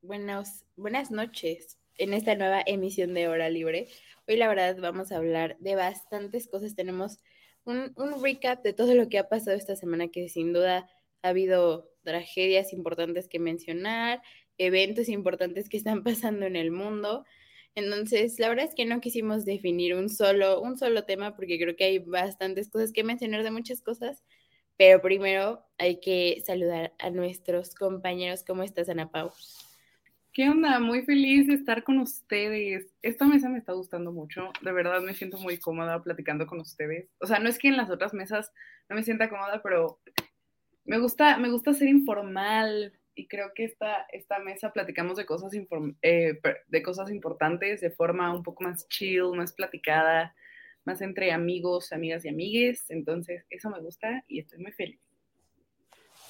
Buenas, buenas noches en esta nueva emisión de Hora Libre. Hoy la verdad vamos a hablar de bastantes cosas. Tenemos un, un, recap de todo lo que ha pasado esta semana, que sin duda ha habido tragedias importantes que mencionar, eventos importantes que están pasando en el mundo. Entonces, la verdad es que no quisimos definir un solo, un solo tema porque creo que hay bastantes cosas que mencionar de muchas cosas. Pero primero hay que saludar a nuestros compañeros. ¿Cómo estás, Ana Pau? ¿Qué onda? Muy feliz de estar con ustedes. Esta mesa me está gustando mucho. De verdad me siento muy cómoda platicando con ustedes. O sea, no es que en las otras mesas no me sienta cómoda, pero me gusta, me gusta ser informal y creo que esta, esta mesa platicamos de cosas, eh, de cosas importantes de forma un poco más chill, más platicada, más entre amigos, amigas y amigues. Entonces, eso me gusta y estoy muy feliz.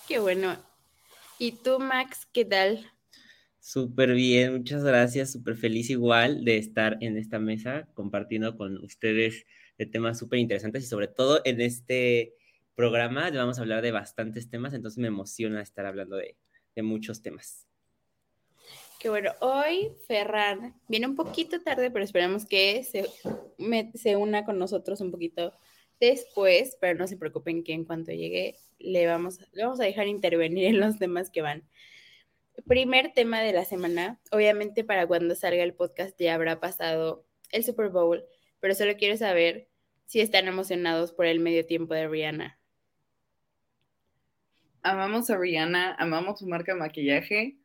Qué bueno. ¿Y tú, Max, qué tal? Súper bien, muchas gracias, súper feliz igual de estar en esta mesa compartiendo con ustedes de temas súper interesantes y sobre todo en este programa vamos a hablar de bastantes temas, entonces me emociona estar hablando de, de muchos temas. Qué bueno, hoy Ferran viene un poquito tarde, pero esperamos que se, me, se una con nosotros un poquito después, pero no se preocupen que en cuanto llegue le vamos, le vamos a dejar intervenir en los temas que van primer tema de la semana. Obviamente para cuando salga el podcast ya habrá pasado el Super Bowl, pero solo quiero saber si están emocionados por el medio tiempo de Rihanna. Amamos a Rihanna, amamos su marca de maquillaje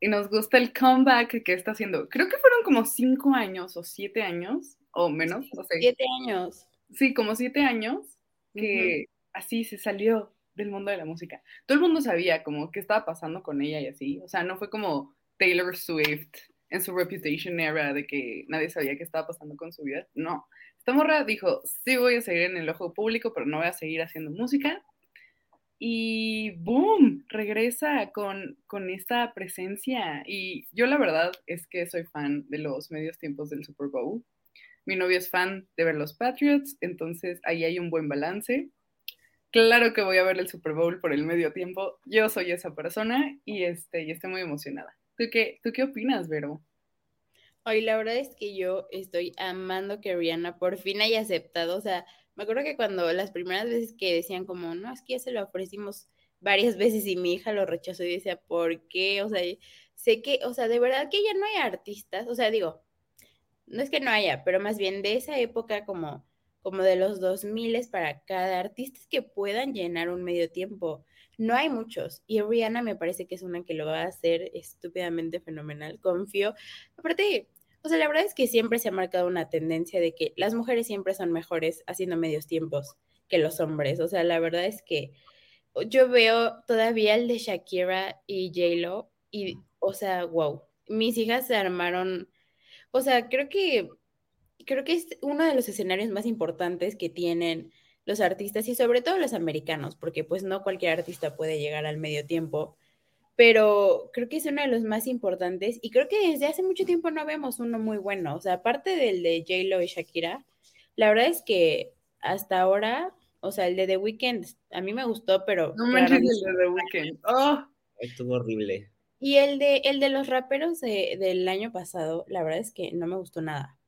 y nos gusta el comeback que está haciendo. Creo que fueron como cinco años o siete años o menos, no sé. Siete años. Sí, como siete años que así se salió del mundo de la música. Todo el mundo sabía como qué estaba pasando con ella y así. O sea, no fue como Taylor Swift en su Reputation era de que nadie sabía qué estaba pasando con su vida. No. Esta morra dijo, sí voy a seguir en el ojo público, pero no voy a seguir haciendo música. Y boom, regresa con, con esta presencia. Y yo la verdad es que soy fan de los medios tiempos del Super Bowl. Mi novio es fan de ver los Patriots, entonces ahí hay un buen balance. Claro que voy a ver el Super Bowl por el medio tiempo. Yo soy esa persona y, este, y estoy muy emocionada. ¿Tú qué, ¿Tú qué opinas, Vero? Hoy la verdad es que yo estoy amando que Rihanna por fin haya aceptado. O sea, me acuerdo que cuando las primeras veces que decían como, no, es que ya se lo ofrecimos varias veces y mi hija lo rechazó y decía, ¿por qué? O sea, sé que, o sea, de verdad que ya no hay artistas. O sea, digo, no es que no haya, pero más bien de esa época como como de los 2000 para cada artistas que puedan llenar un medio tiempo. No hay muchos y Rihanna me parece que es una que lo va a hacer estúpidamente fenomenal. Confío. Aparte, o sea, la verdad es que siempre se ha marcado una tendencia de que las mujeres siempre son mejores haciendo medios tiempos que los hombres. O sea, la verdad es que yo veo todavía el de Shakira y J-Lo y, o sea, wow, mis hijas se armaron, o sea, creo que creo que es uno de los escenarios más importantes que tienen los artistas y sobre todo los americanos, porque pues no cualquier artista puede llegar al medio tiempo, pero creo que es uno de los más importantes y creo que desde hace mucho tiempo no vemos uno muy bueno, o sea, aparte del de J-Lo y Shakira, la verdad es que hasta ahora, o sea, el de The Weeknd a mí me gustó, pero... No manches el de The Weeknd. Oh. Estuvo horrible. Y el de, el de los raperos del año pasado, la verdad es que no me gustó nada.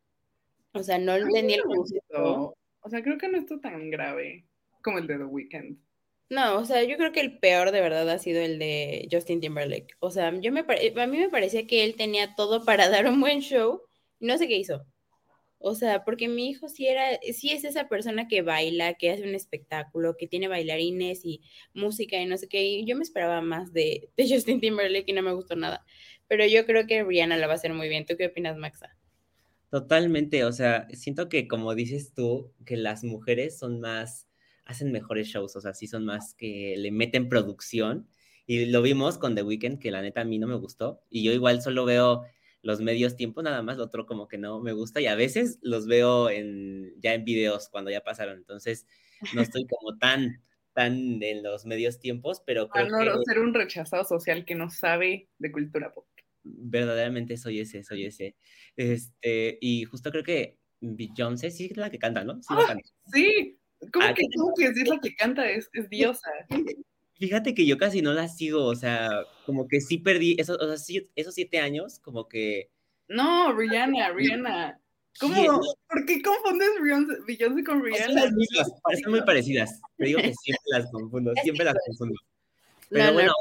O sea, no entendí el concepto. O sea, creo que no está tan grave como el de The Weeknd. No, o sea, yo creo que el peor de verdad ha sido el de Justin Timberlake. O sea, yo me a mí me parecía que él tenía todo para dar un buen show y no sé qué hizo. O sea, porque mi hijo sí era, sí es esa persona que baila, que hace un espectáculo, que tiene bailarines y música y no sé qué. Y yo me esperaba más de, de Justin Timberlake y no me gustó nada. Pero yo creo que Rihanna la va a hacer muy bien. ¿Tú qué opinas, Maxa? Totalmente, o sea, siento que como dices tú, que las mujeres son más hacen mejores shows, o sea, sí son más que le meten producción. Y lo vimos con The Weeknd, que la neta a mí no me gustó. Y yo igual solo veo los medios tiempo nada más, lo otro como que no me gusta. Y a veces los veo en, ya en videos cuando ya pasaron. Entonces, no estoy como tan, tan en los medios tiempos, pero creo no, que... ser un rechazado social que no sabe de cultura pop. Verdaderamente soy ese, soy ese. Este, y justo creo que Beyoncé sí es la que canta, ¿no? Sí, canta. sí ¿Cómo ah, que, ¿cómo que decir la que canta es, es, diosa? Fíjate que yo casi no la sigo, o sea, como que sí perdí esos, o sea, esos siete años, como que... No, Rihanna, Rihanna. ¿Cómo? ¿Por qué confundes Beyoncé con Rihanna? parecen muy parecidas. Te digo que siempre las confundo, siempre las confundo. Pero bueno,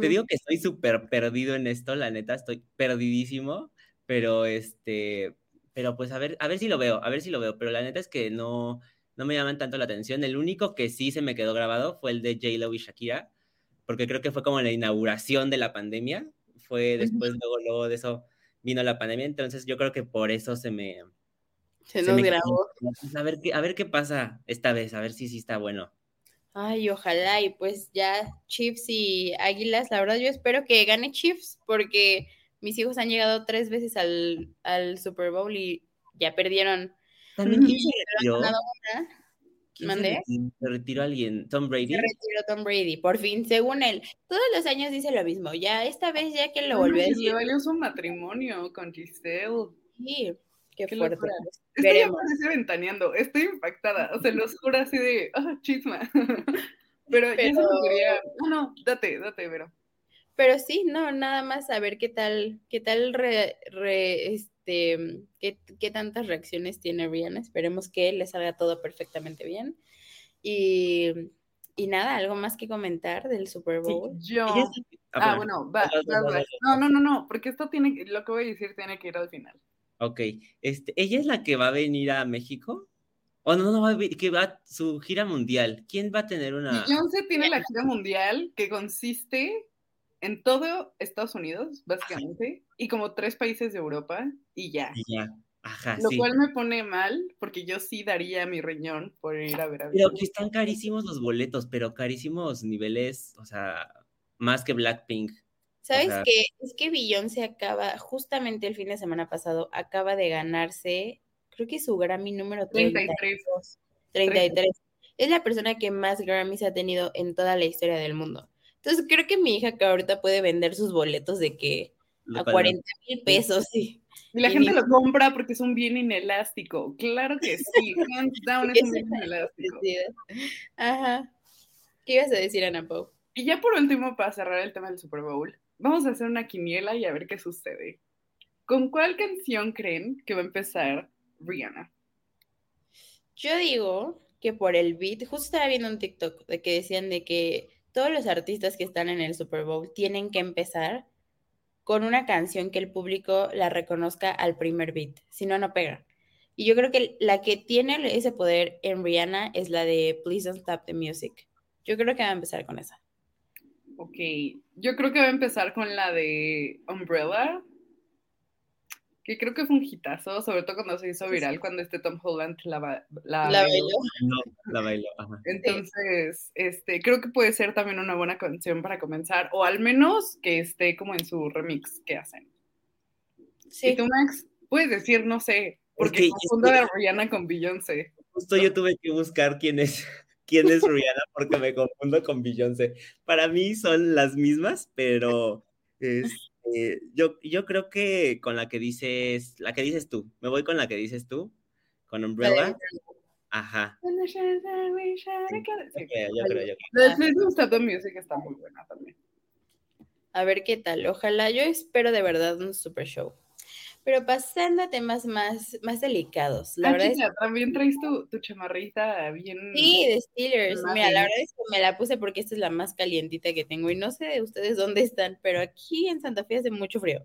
te digo que estoy súper perdido en esto, la neta, estoy perdidísimo, pero este, pero pues a ver, a ver si lo veo, a ver si lo veo, pero la neta es que no, no me llaman tanto la atención. El único que sí se me quedó grabado fue el de J-Lo y Shakira, porque creo que fue como la inauguración de la pandemia. Fue después, luego, luego de eso vino la pandemia, entonces yo creo que por eso se me... Se, nos grabó. A ver, qué, a ver qué pasa esta vez, a ver si sí está bueno. Ay, ojalá, y pues ya Chiefs y Águilas, la verdad yo espero que gane Chiefs, porque mis hijos han llegado tres veces al, al Super Bowl y ya perdieron también quién se retiró. ¿Mandé? Se, retiró alguien, Tom Brady. Se retiró Tom Brady, por fin, según él. Todos los años dice lo mismo. Ya esta vez ya que lo volvió a decir. Le valió su matrimonio con Giselle. Sí, qué, qué fuerte. Estoy parece ventaneando, estoy impactada. O sea, los juro así de, ah, chisma. Pero, Pero... eso quería. No, no, date, date, Vero. Pero sí, no, nada más a ver qué tal, qué tal re, re, este, qué, qué, tantas reacciones tiene Rihanna. Esperemos que le salga todo perfectamente bien. Y, y nada, algo más que comentar del Super Bowl. Yo. Ah, bueno, va, No, no, no, no, porque esto tiene, lo que voy a decir tiene que ir al final. Ok, este, ¿ella es la que va a venir a México? O no, no, va a que va su gira mundial. ¿Quién va a tener una? Beyoncé tiene la gira mundial que consiste en todo Estados Unidos, básicamente, y como tres países de Europa, y ya. Y ya. Ajá, Lo cual me pone mal, porque yo sí daría mi riñón por ir a ver a Pero que están carísimos los boletos, pero carísimos niveles, o sea, más que Blackpink. ¿Sabes qué? Es que Beyoncé acaba, justamente el fin de semana pasado, acaba de ganarse, creo que su Grammy número 33. 33. Es la persona que más Grammys ha tenido en toda la historia del mundo. Entonces creo que mi hija que ahorita puede vender sus boletos de que a 40 mil pesos, sí. Y la gente lo compra porque es un bien inelástico. Claro que sí, hands down es un bien inelástico. Ajá. ¿Qué ibas a decir, Ana Pau? Y ya por último, para cerrar el tema del Super Bowl, vamos a hacer una quiniela y a ver qué sucede. ¿Con cuál canción creen que va a empezar Rihanna? Yo digo que por el beat, justo estaba viendo un TikTok de que decían de que todos los artistas que están en el Super Bowl tienen que empezar con una canción que el público la reconozca al primer beat, si no, no pega. Y yo creo que la que tiene ese poder en Rihanna es la de Please Don't Stop the Music. Yo creo que va a empezar con esa. Ok, yo creo que va a empezar con la de Umbrella, que creo que fue un hitazo, sobre todo cuando se hizo viral, cuando este Tom Holland la, la, bailó. No, la bailó. Entonces, este, creo que puede ser también una buena canción para comenzar, o al menos que esté como en su remix que hacen. Sí. Y tú, Max, puedes decir, no sé, porque confundo a Rihanna con Beyoncé. Justo yo tuve que buscar quién es, quién es Rihanna porque me confundo con Beyoncé. Para mí son las mismas, pero... Es, eh, yo, yo creo que con la que dices, la que dices tú, me voy con la que dices tú, con Umbrella. Ajá. Sí. Okay, yo creo, yo creo. Music está muy buena también. A ver qué tal. Ojalá, yo espero de verdad un super show. Pero pasando a temas más, más delicados. La Ah, verdad es chica, también traes tu, tu chamarrita bien. Sí, de Steelers. Mira, la verdad es que me la puse porque esta es la más calientita que tengo y no sé de ustedes dónde están, pero aquí en Santa Fe hace mucho frío.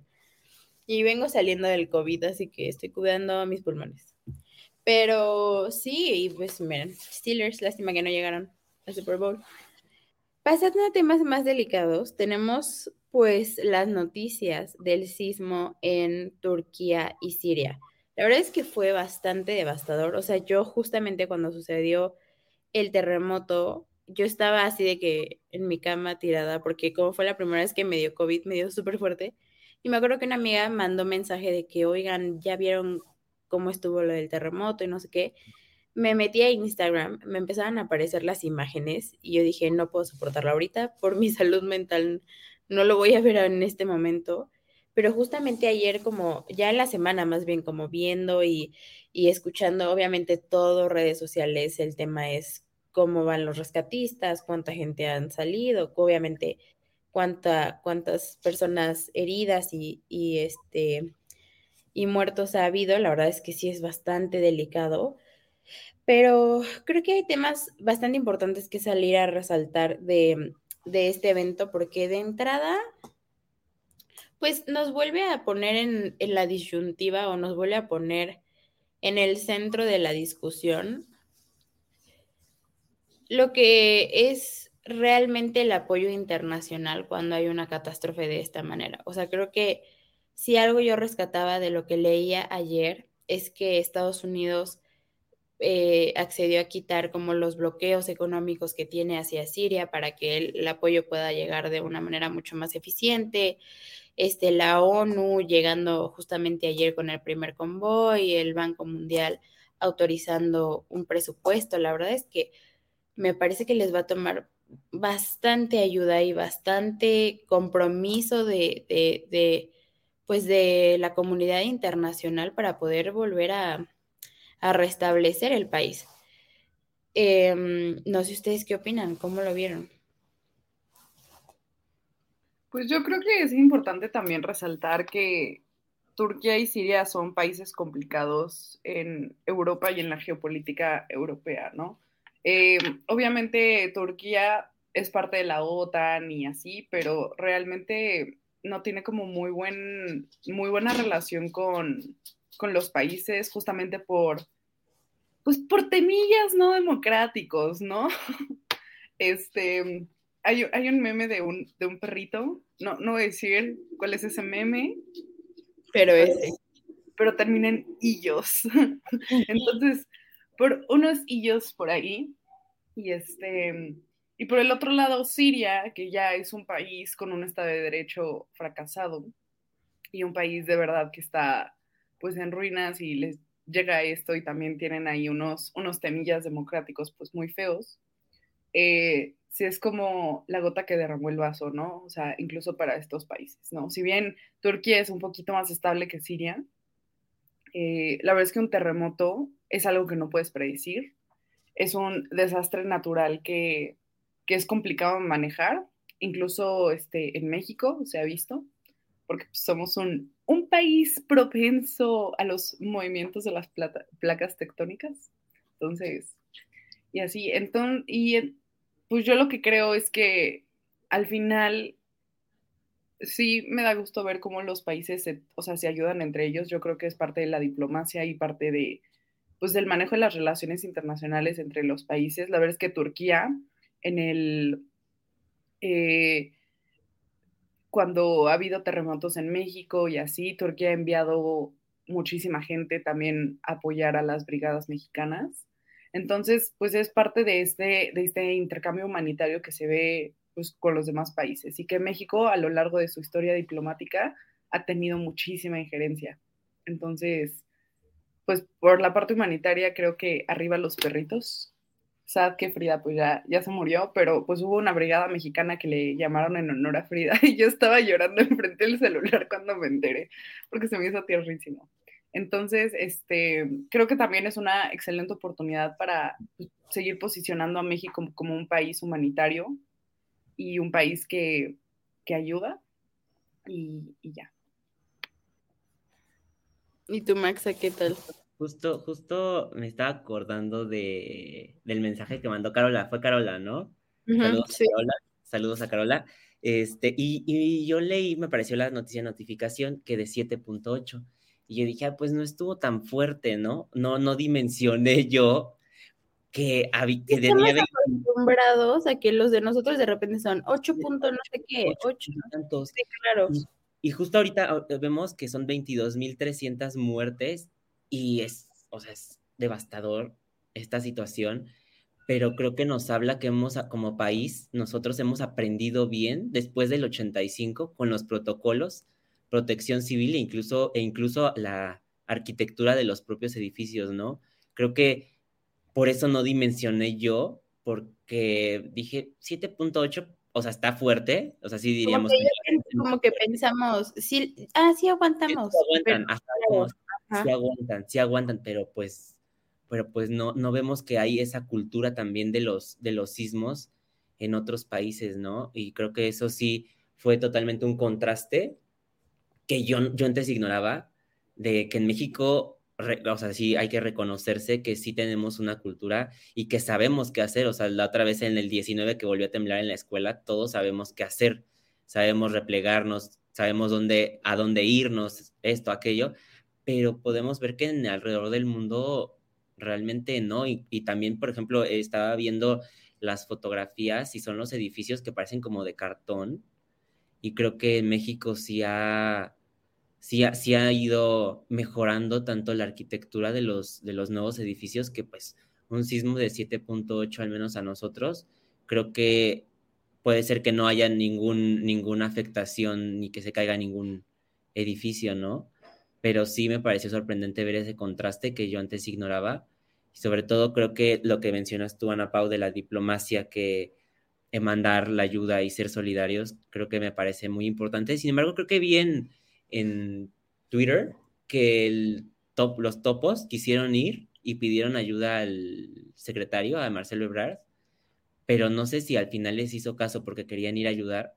Y vengo saliendo del COVID, así que estoy cuidando mis pulmones. Pero sí, y pues miren, Steelers, lástima que no llegaron al Super Bowl. Pasando a temas más delicados, tenemos pues las noticias del sismo en Turquía y Siria. La verdad es que fue bastante devastador. O sea, yo justamente cuando sucedió el terremoto, yo estaba así de que en mi cama tirada, porque como fue la primera vez que me dio COVID, me dio súper fuerte. Y me acuerdo que una amiga mandó mensaje de que, oigan, ya vieron cómo estuvo lo del terremoto y no sé qué. Me metí a Instagram, me empezaron a aparecer las imágenes y yo dije, no puedo soportarlo ahorita por mi salud mental, no lo voy a ver en este momento. Pero justamente ayer, como ya en la semana más bien, como viendo y, y escuchando, obviamente todo redes sociales, el tema es cómo van los rescatistas, cuánta gente han salido, obviamente cuánta, cuántas personas heridas y, y, este, y muertos ha habido. La verdad es que sí es bastante delicado. Pero creo que hay temas bastante importantes que salir a resaltar de, de este evento, porque de entrada, pues nos vuelve a poner en, en, la disyuntiva o nos vuelve a poner en el centro de la discusión lo que es realmente el apoyo internacional cuando hay una catástrofe de esta manera. O sea, creo que si algo yo rescataba de lo que leía ayer es que Estados Unidos eh, accedió a quitar como los bloqueos económicos que tiene hacia Siria para que el, apoyo pueda llegar de una manera mucho más eficiente. Este, la ONU llegando justamente ayer con el primer convoy, el Banco Mundial autorizando un presupuesto. La verdad es que me parece que les va a tomar bastante ayuda y bastante compromiso de, de, de pues de la comunidad internacional para poder volver a, a restablecer el país. Eh, no sé ustedes qué opinan, cómo lo vieron. Pues yo creo que es importante también resaltar que Turquía y Siria son países complicados en Europa y en la geopolítica europea, ¿no? Eh, obviamente Turquía es parte de la OTAN y así, pero realmente no tiene como muy, buen, muy buena relación con, con los países justamente por, pues por temillas no democráticos, ¿no? Este, hay, hay, un meme de un, de un perrito, no, no voy a decir cuál es ese meme, pero ese. Pero termina en illos. Entonces, por unos illos por ahí, y este, y por el otro lado, Siria, que ya es un país con un Estado de Derecho fracasado, y un país de verdad que está pues en ruinas y les llega esto y también tienen ahí unos, unos temillas democráticos pues muy feos. Eh, sí es como la gota que derramó el vaso, ¿no? O sea, incluso para estos países, ¿no? Si bien Turquía es un poquito más estable que Siria, eh, la verdad es que un terremoto es algo que no puedes predecir, es un desastre natural que, que es complicado manejar, incluso este, en México se ha visto, porque somos un, un país propenso a los movimientos de las placas tectónicas, entonces, y así, entonces, y pues yo lo que creo es que al final sí me da gusto ver cómo los países se, o sea, se ayudan entre ellos. Yo creo que es parte de la diplomacia y parte de pues del manejo de las relaciones internacionales entre los países. La verdad es que Turquía en el eh, cuando ha habido terremotos en México y así, Turquía ha enviado muchísima gente también a apoyar a las brigadas mexicanas. Entonces, pues es parte de este, de este intercambio humanitario que se ve pues, con los demás países y que México a lo largo de su historia diplomática ha tenido muchísima injerencia. Entonces, pues por la parte humanitaria creo que arriba los perritos. Sad que Frida pues ya, ya se murió, pero pues hubo una brigada mexicana que le llamaron en honor a Frida y yo estaba llorando enfrente del celular cuando me enteré, porque se me hizo tierrísimo. Entonces, este, creo que también es una excelente oportunidad para seguir posicionando a México como, como un país humanitario y un país que, que ayuda y, y, ya. ¿Y tú, Maxa, qué tal? Justo, justo me estaba acordando de, del mensaje que mandó Carola. Fue Carola, ¿no? Saludos a Carola. Saludos a Carola. Este, y, y, yo leí, me pareció la noticia notificación que de 7.8. Y yo dije, ah, pues no estuvo tan fuerte, ¿no? No, no dimensioné yo que, que Estamos acostumbrados a que los de nosotros de repente son 8 puntos, no sé qué, 8. Tantos. claro. Y, justo ahorita vemos que son 22.300 muertes y es, o sea, es devastador esta situación, pero creo que nos habla que hemos, como país, nosotros hemos aprendido bien después del 85 con los protocolos, protección civil e incluso, e incluso la arquitectura de los propios edificios, ¿no? Creo que por eso no dimensioné yo, porque dije 7.8, o sea, está fuerte, o sea, sí diríamos. Como que, pensamos, sí, ah, sí aguantamos. Sí aguantan, sí aguantan, sí aguantan, pero pues, pero pues no, no vemos que hay esa cultura también de los, de los sismos en otros países, ¿no? Y creo que eso sí fue totalmente un contraste que yo, yo antes ignoraba, de que en México o sea, sí hay que reconocerse que sí tenemos una cultura y que sabemos qué hacer. O sea, la otra vez en el 19 que volvió a temblar en la escuela, todos sabemos qué hacer. Sabemos replegarnos, sabemos dónde, a dónde irnos, esto, aquello, pero podemos ver que alrededor del mundo realmente no. Y, y también, por ejemplo, estaba viendo las fotografías y son los edificios que parecen como de cartón. Y creo que México sí ha sí ha, ha ido mejorando tanto la arquitectura de los, de los nuevos edificios que pues un sismo de 7.8 al menos a nosotros, creo que puede ser que no haya ningún, ninguna afectación ni que se caiga ningún edificio, ¿no? Pero sí me pareció sorprendente ver ese contraste que yo antes ignoraba. Y sobre todo creo que lo que mencionas tú, Ana Pau, de la diplomacia que mandar la ayuda y ser solidarios, creo que me parece muy importante. Sin embargo, creo que bien en Twitter que los topos quisieron ir y pidieron ayuda al secretario, a Marcelo Ebrard, pero no sé si al final les hizo caso porque querían ir a ayudar,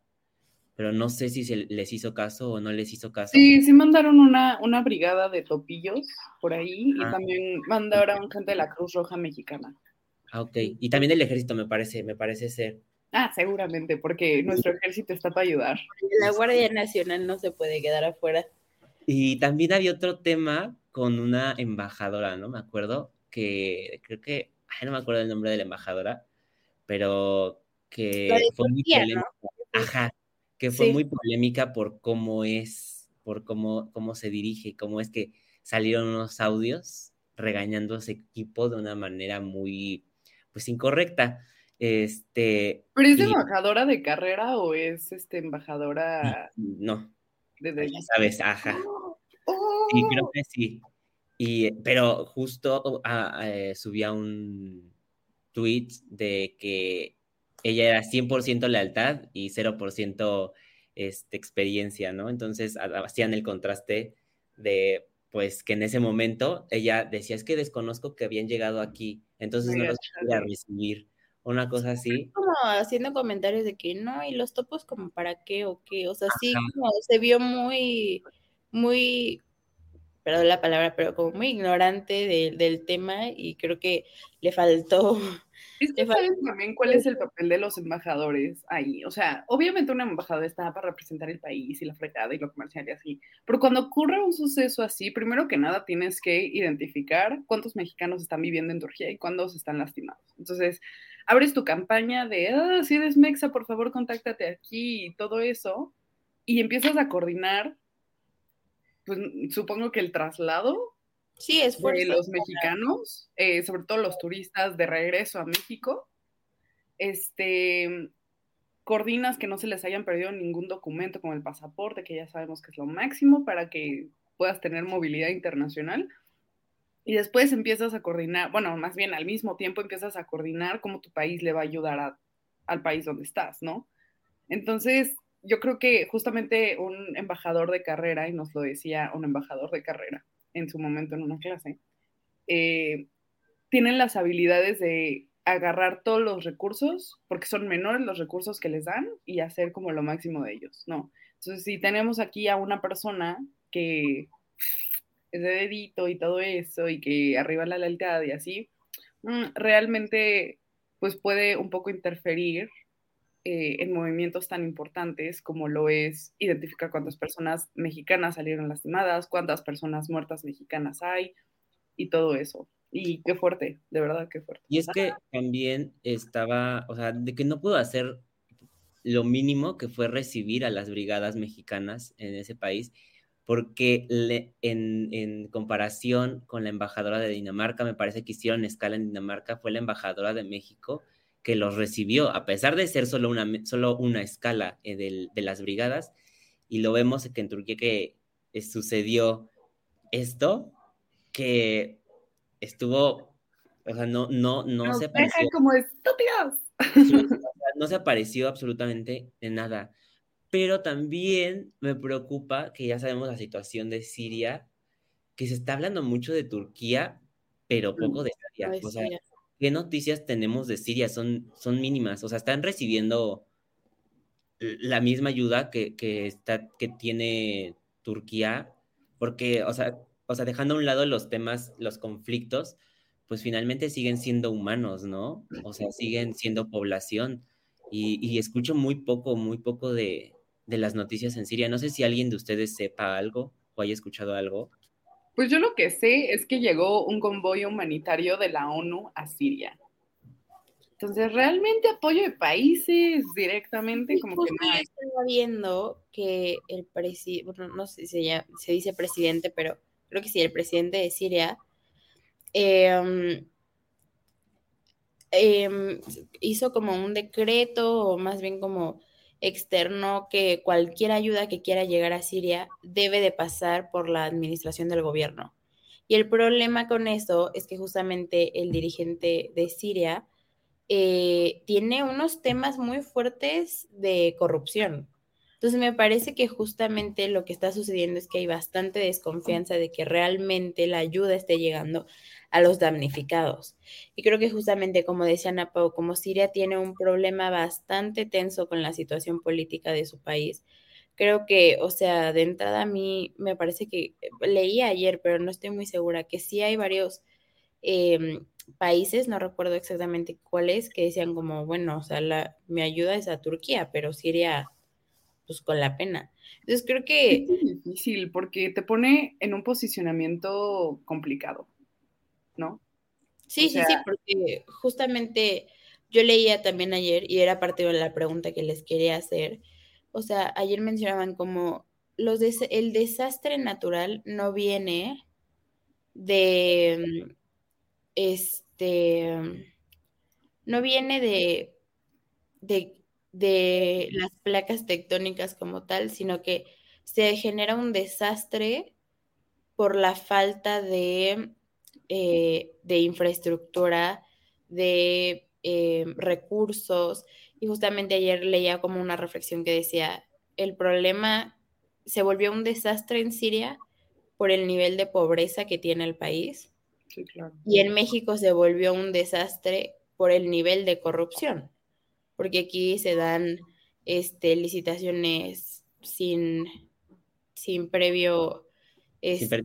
pero no sé si se les hizo caso o no les hizo caso. Sí, sí mandaron una, una brigada de topillos por ahí y también mandaron gente de la Cruz Roja Mexicana. Ah, ok. Y también del ejército me parece, me parece ser. Ah, seguramente, porque nuestro ejército está para ayudar. La Guardia Nacional no se puede quedar afuera. Y también había otro tema con una embajadora, ¿no? Me acuerdo que creo que, ay, no me acuerdo el nombre de la embajadora, pero que fue muy polémica. Ajá, que fue muy polémica por cómo es, por cómo, cómo se dirige, cómo es que salieron unos audios regañando a ese equipo de una manera muy, pues, incorrecta. Este. ¿Pero es embajadora de carrera o es este embajadora? No. De, sabes, ajá. Sí, creo que sí. Y, pero justo ah, eh, subía un tweet de que ella era 100% lealtad y 0% este, experiencia, ¿no? Entonces hacían el contraste de, pues, que en ese momento ella decía, es que desconozco que habían llegado aquí, entonces no los a recibir una cosa así. Como haciendo comentarios de que no, y los topos como para qué o qué, o sea, sí, como se vio muy, muy, perdón la palabra, pero como muy ignorante del tema y creo que le faltó. Es que saben también cuál es el papel de los embajadores ahí. O sea, obviamente un embajador está para representar el país y la fregada y lo comercial y así. Pero cuando ocurre un suceso así, primero que nada tienes que identificar cuántos mexicanos están viviendo en Turquía y cuántos están lastimados. Entonces, abres tu campaña de, ah, si eres mexa, por favor, contáctate aquí y todo eso, y empiezas a coordinar, pues supongo que el traslado sí, es de los mexicanos, eh, sobre todo los turistas de regreso a México, este, coordinas que no se les hayan perdido ningún documento como el pasaporte, que ya sabemos que es lo máximo para que puedas tener movilidad internacional y después empiezas a coordinar, bueno, más bien al mismo tiempo empiezas a coordinar cómo tu país le va a ayudar al país donde estás, ¿no? Entonces, yo creo que justamente un embajador de carrera, y nos lo decía un embajador de carrera en su momento en una clase, eh, tienen las habilidades de agarrar todos los recursos, porque son menores los recursos que les dan, y hacer como lo máximo de ellos, ¿no? Entonces, si tenemos aquí a una persona que ese dedito y todo eso, y que arriba la lealtad y así, mm, realmente pues puede un poco interferir eh, en movimientos tan importantes como lo es identificar cuántas personas mexicanas salieron lastimadas, cuántas personas muertas mexicanas hay y todo eso. Y qué fuerte, de verdad, qué fuerte. Y es que también estaba, o sea, de que no pudo hacer lo mínimo que fue recibir a las brigadas mexicanas en ese país, porque en, en, comparación con la embajadora de Dinamarca, me parece que hicieron escala en Dinamarca, fue la embajadora de México que los recibió, a pesar de ser solo una, solo una escala eh, de las brigadas, y lo vemos que en Turquía que eh, sucedió esto, que estuvo, o sea, no, no, no se apareció. como estúpidos. no se apareció absolutamente de nada. Pero también me preocupa que ya sabemos la situación de Siria, que se está hablando mucho de Turquía, pero poco de Siria. O sea, ¿qué noticias tenemos de Siria? Son, son mínimas. O sea, están recibiendo la misma ayuda que, que, está, que tiene Turquía, porque, o sea, o sea, dejando a un lado los temas, los conflictos, pues finalmente siguen siendo humanos, ¿no? O sea, siguen siendo población. Y, escucho muy poco, muy poco de, las noticias en Siria. No sé si alguien de ustedes sepa algo o haya escuchado algo. Pues yo lo que sé es que llegó un convoy humanitario de la ONU a Siria. Entonces, realmente apoyo de países directamente, como que no hay. Estaba viendo que el presidente, bueno, no sé si se, se dice presidente, pero creo que sí, el presidente de Siria, em, em, hizo como un decreto, o más bien como externo, que cualquier ayuda que quiera llegar a Siria debe de pasar por la administración del gobierno. Y el problema con eso es que justamente el dirigente de Siria eh, tiene unos temas muy fuertes de corrupción. Entonces me parece que justamente lo que está sucediendo es que hay bastante desconfianza de que realmente la ayuda esté llegando a los damnificados. Y creo que justamente como decía Napao, como Siria tiene un problema bastante tenso con la situación política de su país, creo que, o sea, de entrada a mí me parece que leí ayer, pero no estoy muy segura, que sí hay varios em, países, no recuerdo exactamente cuáles, que decían como, bueno, o sea, la, mi ayuda es a Turquía, pero Siria pues con la pena. Entonces creo que... Es difícil porque te pone en un posicionamiento complicado, ¿no? Sí, sí, sí, porque justamente yo leía también ayer y era parte de la pregunta que les quería hacer. O sea, ayer mencionaban como los el desastre natural no viene de este no viene de, de de las placas tectónicas como tal, sino que se genera un desastre por la falta de, eh, de infraestructura, de eh, recursos. Y justamente ayer leía como una reflexión que decía, el problema se volvió un desastre en Siria por el nivel de pobreza que tiene el país. Y en México se volvió un desastre por el nivel de corrupción porque aquí se dan este, licitaciones sin, sin previo... Este,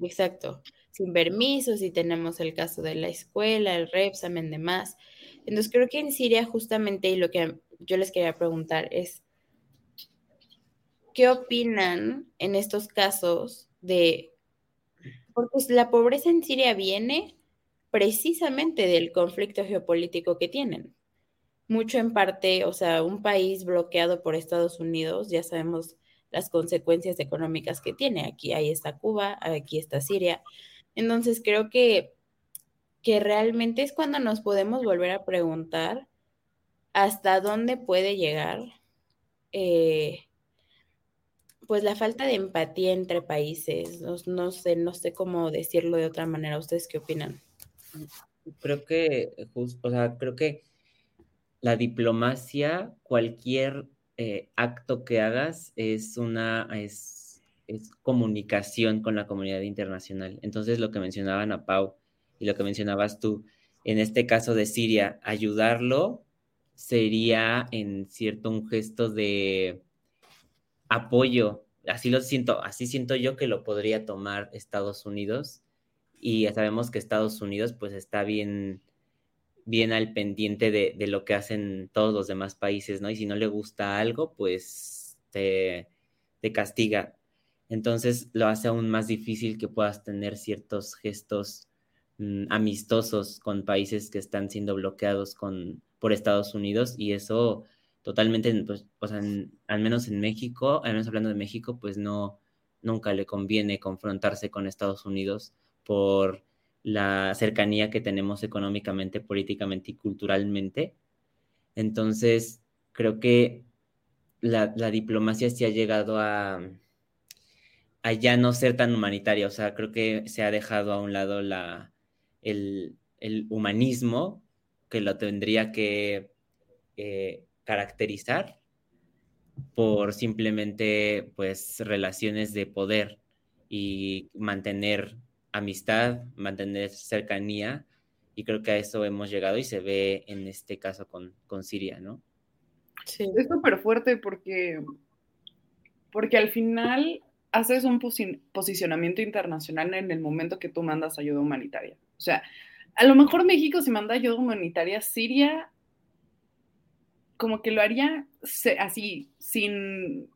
exacto, sin permisos y tenemos el caso de la escuela, el Repsamen, demás. Entonces creo que en Siria justamente y lo que yo les quería preguntar es, ¿qué opinan en estos casos de, porque la pobreza en Siria viene precisamente del conflicto geopolítico que tienen mucho en parte, o sea, un país bloqueado por Estados Unidos, ya sabemos las consecuencias económicas que tiene. Aquí ahí está Cuba, aquí está Siria. Entonces creo que, que realmente es cuando nos podemos volver a preguntar hasta dónde puede llegar eh, pues la falta de empatía entre países. No, no, sé, no sé cómo decirlo de otra manera. ¿Ustedes qué opinan? Creo que, o sea, creo que la diplomacia, cualquier eh, acto que hagas es una es, comunicación con la comunidad internacional. Entonces, lo que mencionaban a Pau y lo que mencionabas tú, en este caso de Siria, ayudarlo sería en cierto un gesto de apoyo así lo siento, así siento yo que lo podría tomar Estados Unidos y ya sabemos que Estados Unidos pues está bien, bien al pendiente de, de, lo que hacen todos los demás países, ¿no? Y si no le gusta algo, pues te castiga. Entonces lo hace aún más difícil que puedas tener ciertos gestos mm, amistosos con países que están siendo bloqueados con, por Estados Unidos y eso totalmente, pues, o sea, al menos en México, al menos hablando de México, pues no, nunca le conviene confrontarse con Estados Unidos por la cercanía que tenemos económicamente, políticamente y culturalmente. Entonces, creo que la, la diplomacia sí ha llegado a, a, ya no ser tan humanitaria, o sea, creo que se ha dejado a un lado la, el, el humanismo que lo tendría que eh, caracterizar por simplemente pues relaciones de poder y mantener amistad, mantener cercanía y creo que a eso hemos llegado y se ve en este caso con, con Siria, ¿no? Sí. Es súper fuerte porque, porque al final haces un posicionamiento internacional en el momento que tú mandas ayuda humanitaria. O sea, a lo mejor México si manda ayuda humanitaria a Siria, como que lo haría así, sin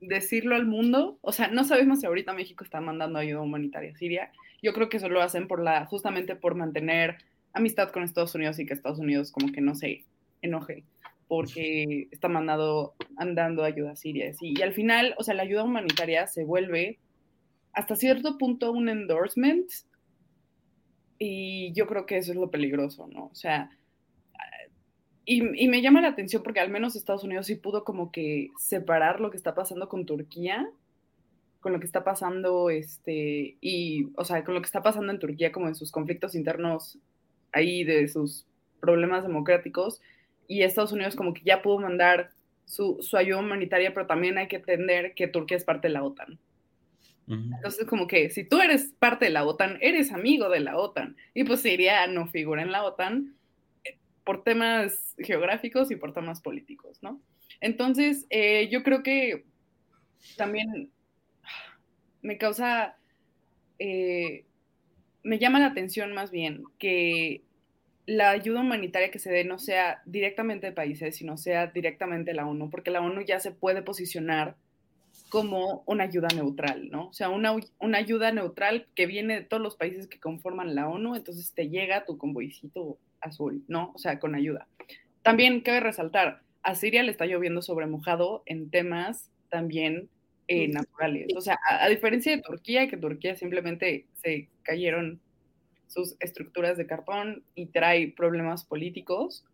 decirlo al mundo. O sea, no sabemos si ahorita México está mandando ayuda humanitaria a Siria. Yo creo que eso lo hacen por la, justamente por mantener amistad con Estados Unidos y que Estados Unidos como que no se enoje porque está mandando, andando ayuda a Siria. Y al final, o sea, la ayuda humanitaria se vuelve hasta cierto punto un endorsement y yo creo que eso es lo peligroso, ¿no? O sea, y, y, me llama la atención porque al menos Estados Unidos sí pudo como que separar lo que está pasando con Turquía, con lo que está pasando, este, y, o sea, con lo que está pasando en Turquía como en sus conflictos internos ahí de sus problemas democráticos, y Estados Unidos como que ya pudo mandar su, su ayuda humanitaria, pero también hay que entender que Turquía es parte de la OTAN. Entonces, como que si tú eres parte de la OTAN, eres amigo de la OTAN. Y pues Siria no figura en la OTAN eh, por temas geográficos y por temas políticos, ¿no? Entonces, eh, yo creo que también me causa, eh, me llama la atención más bien que la ayuda humanitaria que se dé no sea directamente de países, sino sea directamente de la ONU, porque la ONU ya se puede posicionar como una ayuda neutral, ¿no? O sea, una, una, ayuda neutral que viene de todos los países que conforman la ONU, entonces te llega tu convoycito azul, ¿no? O sea, con ayuda. También cabe resaltar, a Siria le está lloviendo sobre mojado en temas también eh, naturales. O sea, a, a, diferencia de Turquía, que Turquía simplemente se cayeron sus estructuras de cartón y trae problemas políticos,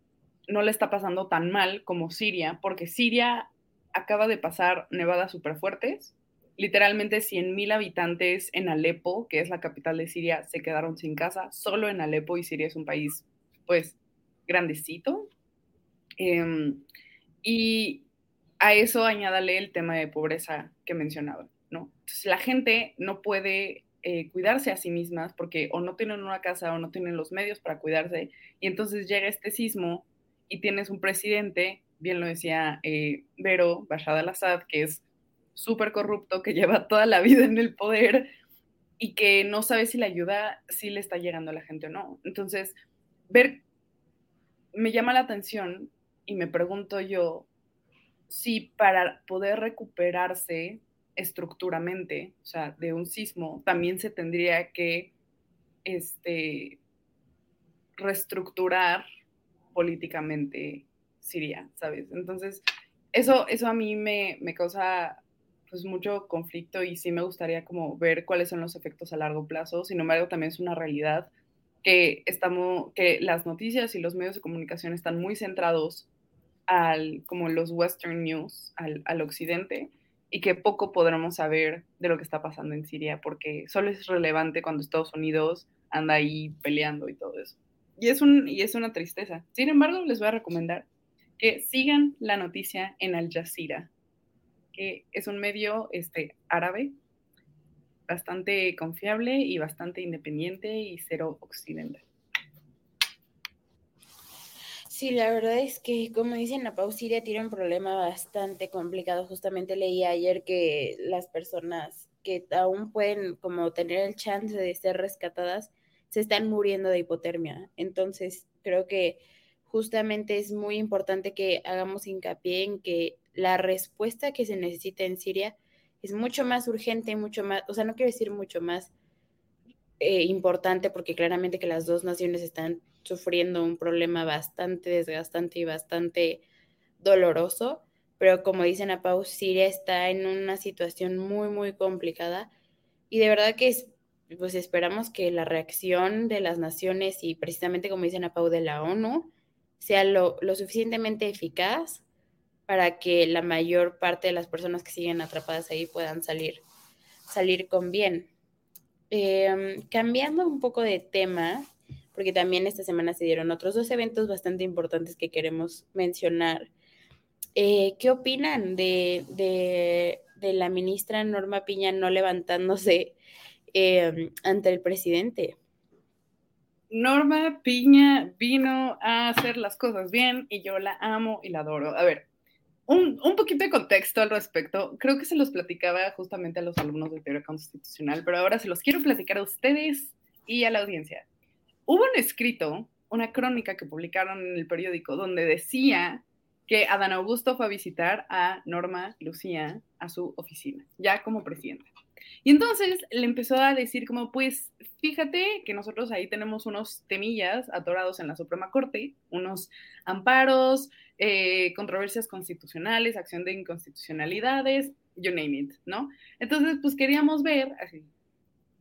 no le está pasando tan mal como Siria, porque Siria acaba de pasar nevadas súper fuertes. Literalmente 100.000 habitantes en Alepo, que es la capital de Siria, se quedaron sin casa, solo en Alepo, y Siria es un país, pues, grandecito. Eh, y a eso añádale el tema de pobreza que mencionaba, ¿no? La gente no puede eh, cuidarse a sí mismas porque o no tienen una casa o no tienen los medios para cuidarse, y entonces llega este sismo y tienes un presidente bien lo decía eh, Vero Bashar al-Assad, que es súper corrupto, que lleva toda la vida en el poder y que no sabe si la ayuda sí le está llegando a la gente o no. Entonces, ver, me llama la atención y me pregunto yo si para poder recuperarse estructuralmente, o sea, de un sismo, también se tendría que este, reestructurar políticamente Siria, ¿sabes? Entonces, eso, eso a mí me, me causa pues mucho conflicto y sí me gustaría como ver cuáles son los efectos a largo plazo. Sin embargo, también es una realidad que estamos, que las noticias y los medios de comunicación están muy centrados al, como los Western News, al, al occidente, y que poco podremos saber de lo que está pasando en Siria, porque solo es relevante cuando Estados Unidos anda ahí peleando y todo eso. Y es, un, y es una tristeza. Sin embargo, les voy a recomendar que sigan la noticia en Al Jazeera, que es un medio este, árabe bastante confiable y bastante independiente y cero occidental. Sí, la verdad es que, como dicen, la Pau Siria tiene un problema bastante complicado. Justamente leí ayer que las personas que aún pueden como tener el chance de ser rescatadas se están muriendo de hipotermia. Entonces, creo que justamente es muy importante que hagamos hincapié en que la respuesta que se necesita en Siria es mucho más urgente, mucho más, o sea, no quiero decir mucho más eh, importante porque claramente que las dos naciones están sufriendo un problema bastante desgastante y bastante doloroso, pero como dicen a Pau, Siria está en una situación muy, muy complicada y de verdad que es, pues esperamos que la reacción de las naciones y precisamente como dicen a Pau de la ONU sea lo, lo suficientemente eficaz para que la mayor parte de las personas que siguen atrapadas ahí puedan salir, salir con bien. Em, cambiando un poco de tema, porque también esta semana se dieron otros dos eventos bastante importantes que queremos mencionar. Eh, ¿Qué opinan de, de, la ministra Norma Piña no levantándose em, ante el presidente? Norma Piña vino a hacer las cosas bien y yo la amo y la adoro. A ver, un, un, poquito de contexto al respecto. Creo que se los platicaba justamente a los alumnos de teoría constitucional, pero ahora se los quiero platicar a ustedes y a la audiencia. Hubo un escrito, una crónica que publicaron en el periódico donde decía que Adán Augusto fue a visitar a Norma Lucía a su oficina, ya como presidenta. Y entonces le empezó a decir como, pues fíjate que nosotros ahí tenemos unos temillas atorados en la Suprema Corte, unos amparos, eh, controversias constitucionales, acción de inconstitucionalidades, you name it, ¿no? Entonces, pues queríamos ver,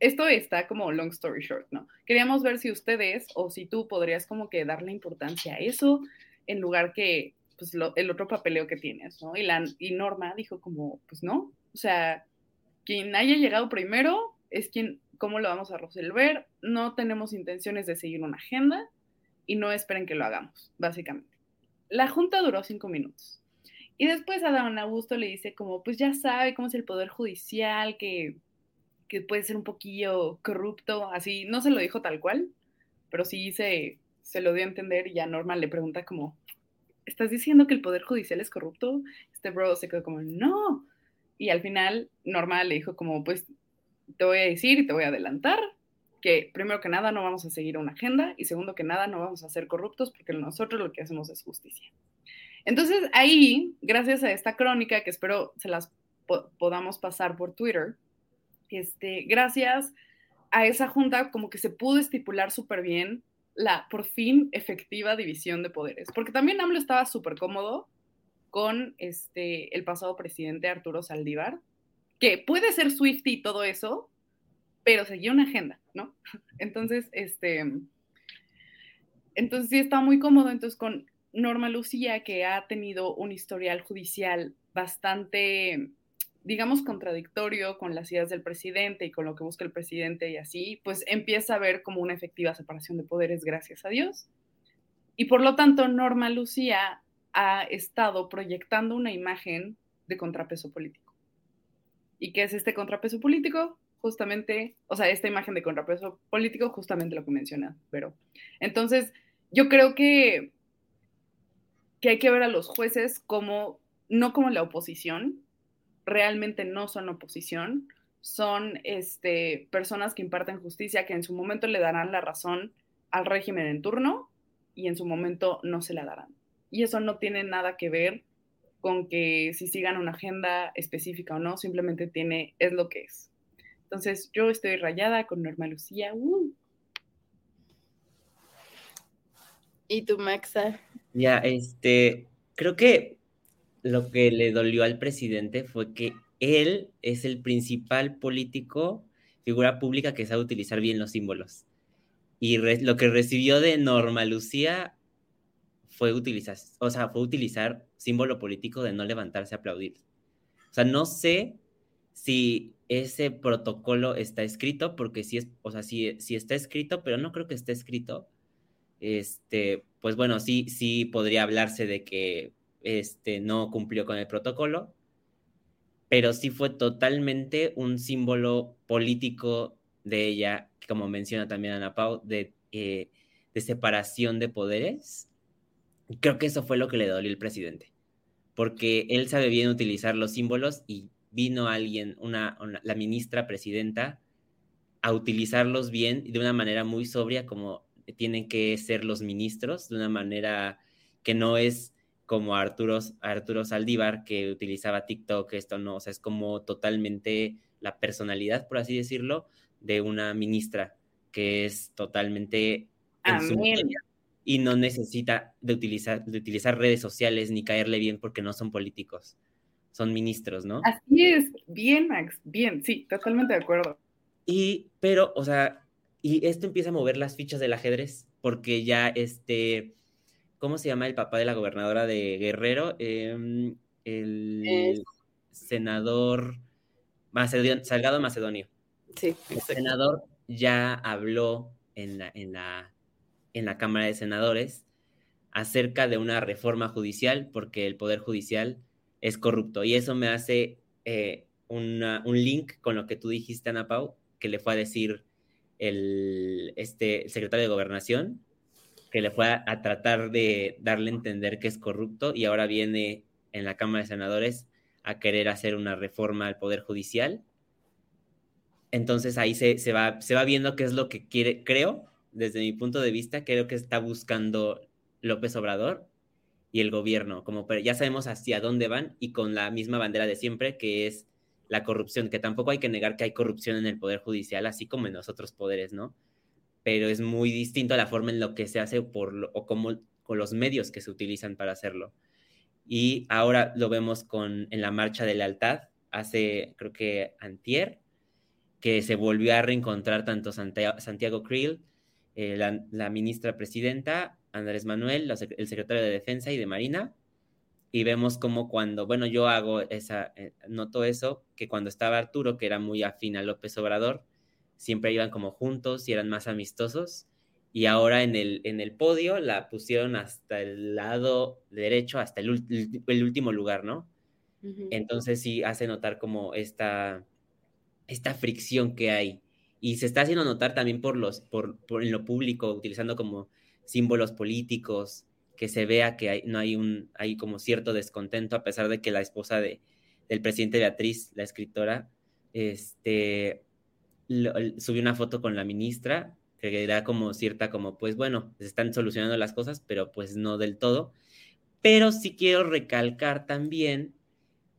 esto está como long story short, ¿no? Queríamos ver si ustedes o si tú podrías como que darle importancia a eso en lugar que, pues, el otro papeleo que tienes, ¿no? Y, la, y Norma dijo como, pues no, o sea, quien haya llegado primero es quien, ¿cómo lo vamos a resolver? No tenemos intenciones de seguir una agenda y no esperen que lo hagamos, básicamente. La junta duró cinco minutos. Y después a Don Augusto le dice como, pues ya sabe cómo es el poder judicial, que, que puede ser un poquillo corrupto, así, no se lo dijo tal cual, pero sí se, se lo dio a entender y ya Norma le pregunta como, ¿estás diciendo que el poder judicial es corrupto? Este bro se quedó como, no, y al final Norma le dijo como, pues te voy a decir y te voy a adelantar que primero que nada no vamos a seguir una agenda y segundo que nada no vamos a ser corruptos porque nosotros lo que hacemos es justicia. Entonces ahí, gracias a esta crónica que espero se las podamos pasar por Twitter, este, gracias a esa junta como que se pudo estipular súper bien la por fin efectiva división de poderes, porque también AMLO estaba súper cómodo con este, el pasado presidente Arturo Saldívar, que puede ser Swifty y todo eso, pero seguía una agenda, ¿no? Entonces, este, entonces sí está muy cómodo. Entonces, con Norma Lucía, que ha tenido un historial judicial bastante, digamos, contradictorio con las ideas del presidente y con lo que busca el presidente y así, pues empieza a ver como una efectiva separación de poderes, gracias a Dios. Y por lo tanto, Norma Lucía ha estado proyectando una imagen de contrapeso político. ¿Y qué es este contrapeso político? Justamente, o sea, esta imagen de contrapeso político, justamente lo que menciona, pero entonces yo creo que, que hay que ver a los jueces como, no como la oposición, realmente no son oposición, son este, personas que imparten justicia, que en su momento le darán la razón al régimen en turno y en su momento no se la darán. Y eso no tiene nada que ver con que si sigan una agenda específica o no, simplemente tiene, es lo que es. Entonces, yo estoy rayada con Norma Lucía. Uh. ¿Y tú, Maxa? Ya, este, creo que lo que le dolió al presidente fue que él es el principal político, figura pública que sabe utilizar bien los símbolos. Y lo que recibió de Norma Lucía fue utilizar, o sea, fue utilizar símbolo político de no levantarse a aplaudir. O sea, no sé si ese protocolo está escrito, porque sí es, o sea, sí, está escrito, pero no creo que esté escrito. Este, pues bueno, sí, sí podría hablarse de que este, no cumplió con el protocolo, pero sí fue totalmente un símbolo político de ella, como menciona también Ana Pau, de, eh, de separación de poderes creo que eso fue lo que le dolió al presidente, porque él sabe bien utilizar los símbolos y vino alguien, una, la ministra presidenta, a utilizarlos bien y de una manera muy sobria como tienen que ser los ministros, de una manera que no es como Arturo, Arturo Saldívar, que utilizaba TikTok, esto no, o sea, es como totalmente la personalidad, por así decirlo, de una ministra que es totalmente y no necesita de utilizar, de utilizar redes sociales ni caerle bien porque no son políticos, son ministros, ¿no? Así es, bien, Max, bien, sí, totalmente de acuerdo. Y, pero, o sea, y esto empieza a mover las fichas del ajedrez, porque ya este, ¿cómo se llama el papá de la gobernadora de Guerrero? Em, el senador Salgado Macedonio. Sí. El senador ya habló en la, en la en la Cámara de Senadores acerca de una reforma judicial porque el Poder Judicial es corrupto. Y eso me hace eh, un link con lo que tú dijiste, Ana Pau, que le fue a decir el, este, secretario de Gobernación, que le fue a, tratar de darle a entender que es corrupto y ahora viene en la Cámara de Senadores a querer hacer una reforma al Poder Judicial. Entonces ahí se, se, va, se va viendo qué es lo que quiere, creo, desde mi punto de vista, creo que está buscando López Obrador y el gobierno, como ya sabemos hacia dónde van y con la misma bandera de siempre, que es la corrupción, que tampoco hay que negar que hay corrupción en el Poder Judicial, así como en los otros poderes, ¿no? Pero es muy distinto a la forma en lo que se hace por o como con los medios que se utilizan para hacerlo. Y ahora lo vemos con en la marcha de lealtad, hace creo que antier, que se volvió a reencontrar tanto Santiago, Santiago Krill eh, la, ministra presidenta, Andrés Manuel, el secretario de Defensa y de Marina, y vemos como cuando, bueno, yo hago esa, eh, noto eso, que cuando estaba Arturo, que era muy afín a López Obrador, siempre iban como juntos y eran más amistosos, y ahora en el, en el podio la pusieron hasta el lado derecho, hasta el, el último lugar, ¿no? Entonces sí hace notar como esta, esta fricción que hay y se está haciendo notar también por los, por, por en lo público, utilizando como símbolos políticos, que se vea que no hay un, hay como cierto descontento, a pesar de que la esposa de, del presidente Beatriz, la escritora, este, subió una foto con la ministra, que da como cierta, como, pues bueno, se están solucionando las cosas, pero pues no del todo. Pero sí quiero recalcar también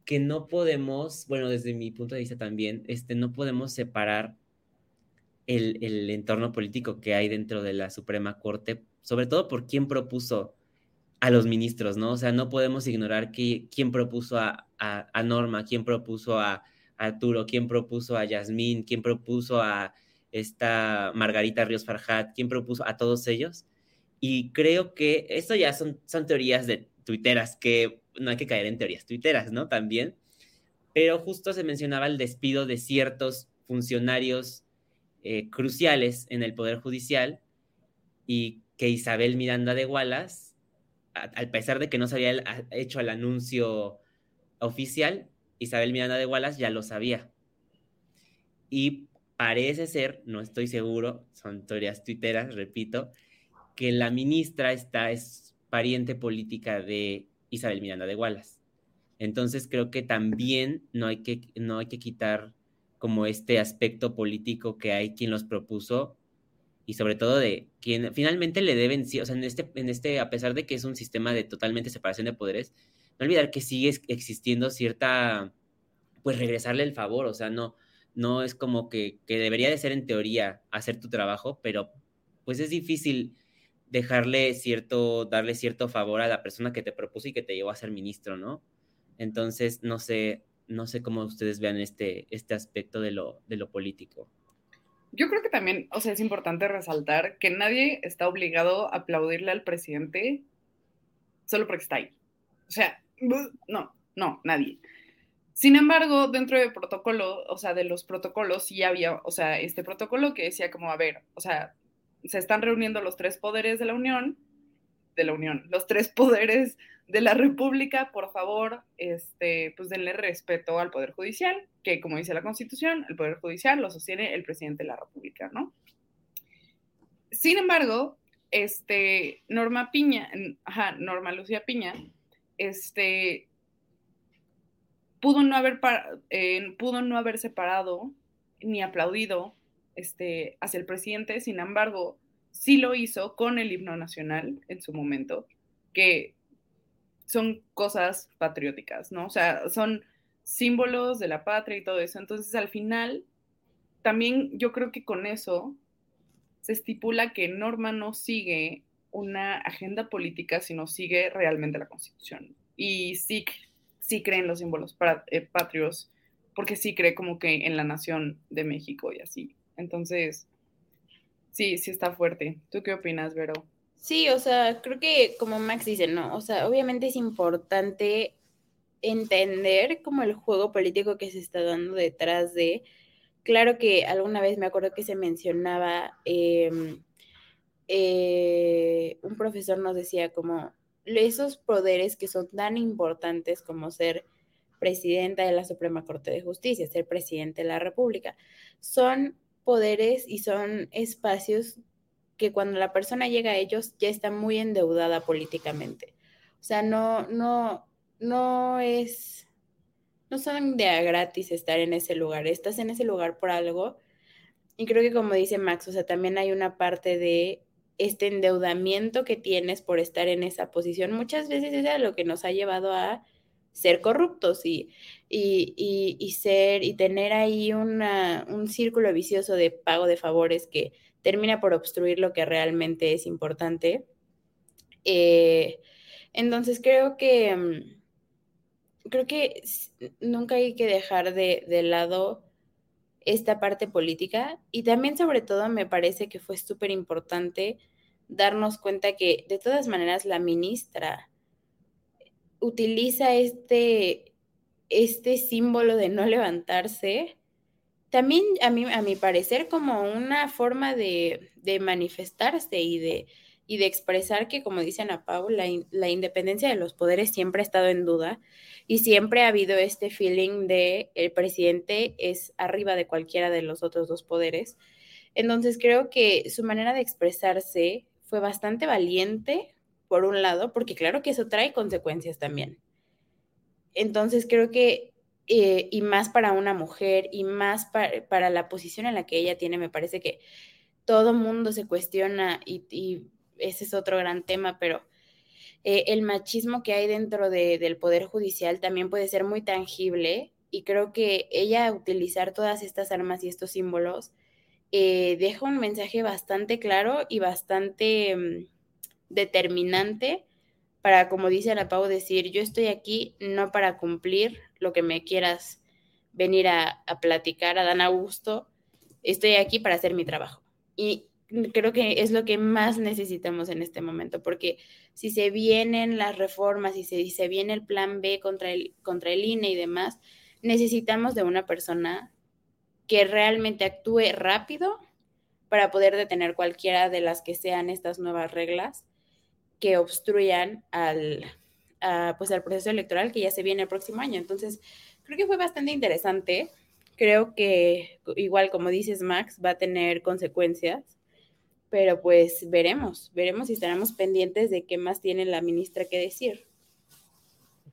que no podemos, bueno, desde mi punto de vista también, este, no podemos separar el, entorno político que hay dentro de la Suprema Corte, sobre todo por quién propuso a los ministros, ¿no? O sea, no podemos ignorar que, quién propuso a, Norma, quién propuso a, Arturo, quién propuso a Yasmín, quién propuso a esta Margarita Ríos Farjat, quién propuso a todos ellos. Y creo que esto ya son, son teorías de tuiteras, que no hay que caer en teorías tuiteras, ¿no? También. Pero justo se mencionaba el despido de ciertos funcionarios eh, cruciales en el Poder Judicial y que Isabel Miranda de Wallace, al pesar de que no se había hecho el anuncio oficial, Isabel Miranda de Wallace ya lo sabía. Y parece ser, no estoy seguro, son teorías tuiteras, repito, que la ministra está, es pariente política de Isabel Miranda de Wallace. Entonces creo que también no hay que, no hay que quitar como este aspecto político que hay quien los propuso y sobre todo de quien finalmente le deben, o sea, en este, en este, a pesar de que es un sistema de totalmente separación de poderes, no olvidar que sigue existiendo cierta, pues regresarle el favor, o sea, no, no es como que, que debería de ser en teoría hacer tu trabajo, pero pues es difícil dejarle cierto, darle cierto favor a la persona que te propuso y que te llevó a ser ministro, ¿no? Entonces, no sé, no sé cómo ustedes vean este, este aspecto de lo, de lo político. Yo creo que también, o sea, es importante resaltar que nadie está obligado a aplaudirle al presidente solo porque está ahí. O sea, no, no, nadie. Sin embargo, dentro del protocolo, o sea, de los protocolos, sí había, o sea, este protocolo que decía como, a ver, o sea, se están reuniendo los tres poderes de la Unión, de la Unión, los tres poderes de la República, por favor, este, pues denle respeto al Poder Judicial, que como dice la Constitución, el Poder Judicial lo sostiene el presidente de la República, ¿no? Sin embargo, este, Norma Piña, ajá, Norma Lucía Piña, este, pudo no haber, eh, pudo no haber separado ni aplaudido este, hacia el presidente, sin embargo, sí lo hizo con el himno nacional en su momento, que son cosas patrióticas, ¿no? O sea, son símbolos de la patria y todo eso. Entonces, al final, también yo creo que con eso se estipula que Norma no sigue una agenda política, sino sigue realmente la Constitución. Y sí, sí cree en los símbolos eh, patrios, porque sí cree como que en la nación de México y así. Entonces, sí, sí está fuerte. ¿Tú qué opinas, Vero? Sí, o sea, creo que como Max dice, no, o sea, obviamente es importante entender como el juego político que se está dando detrás de, claro que alguna vez me acuerdo que se mencionaba, em, eh, un profesor nos decía como esos poderes que son tan importantes como ser presidenta de la Suprema Corte de Justicia, ser presidente de la República, son poderes y son espacios que cuando la persona llega a ellos ya está muy endeudada políticamente. O sea, no, no, no es, no son de gratis estar en ese lugar, estás en ese lugar por algo. Y creo que como dice Max, o sea, también hay una parte de este endeudamiento que tienes por estar en esa posición. Muchas veces es lo que nos ha llevado a ser corruptos y, y, y, ser y tener ahí una, un círculo vicioso de pago de favores que termina por obstruir lo que realmente es importante. Eh, entonces creo que mm, creo que nunca hay que dejar de, de, lado esta parte política y también sobre todo me parece que fue súper importante darnos cuenta que de todas maneras la ministra utiliza este, este símbolo de no levantarse también a mí, a mi parecer, como una forma de, manifestarse y de, y de expresar que, como dicen a Pau, la, la, independencia de los poderes siempre ha estado en duda y siempre ha habido este feeling de el presidente es arriba de cualquiera de los otros dos poderes. Entonces creo que su manera de expresarse fue bastante valiente, por un lado, porque claro que eso trae consecuencias también. Entonces creo que eh, y más para una mujer y más para la posición en la que ella tiene, me parece que todo mundo se cuestiona y, ese es otro gran tema, pero eh, el machismo que hay dentro del Poder Judicial también puede ser muy tangible y creo que ella utilizar todas estas armas y estos símbolos eh, deja un mensaje bastante claro y bastante mm, determinante para, como dice Ana Pau, decir, yo estoy aquí no para cumplir lo que me quieras venir a, platicar, a Dan Augusto, estoy aquí para hacer mi trabajo. Y creo que es lo que más necesitamos en este momento, porque si se vienen las reformas y si se viene el plan B contra el, contra el INE y demás, necesitamos de una persona que realmente actúe rápido para poder detener cualquiera de las que sean estas nuevas reglas que obstruyan al, pues al proceso electoral que ya se viene el próximo año. Entonces, creo que fue bastante interesante. Creo que, igual como dices, Max, va a tener consecuencias, pero pues veremos, veremos y estaremos pendientes de qué más tiene la ministra que decir.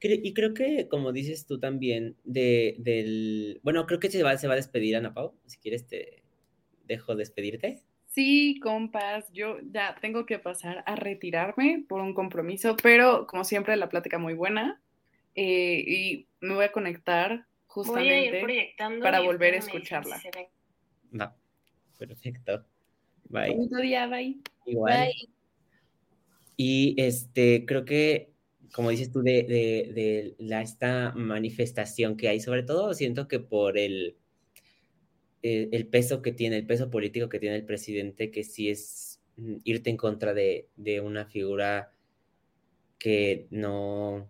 Y creo que, como dices tú también, de, del... Bueno, creo que se va, se va a despedir Ana Pau. Si quieres, te dejo despedirte. Sí, compas, yo ya tengo que pasar a retirarme por un compromiso, pero como siempre la plática muy buena eh, y me voy a conectar justamente para volver a escucharla. Va, perfecto. Bye. Bonito día, bye. Igual. Bye. Y este, creo que, como dices tú, de, de, de la, esta manifestación que hay, sobre todo siento que por el eh, el peso que tiene, el peso político que tiene el presidente, que sí es mm, irte en contra de, una figura que no,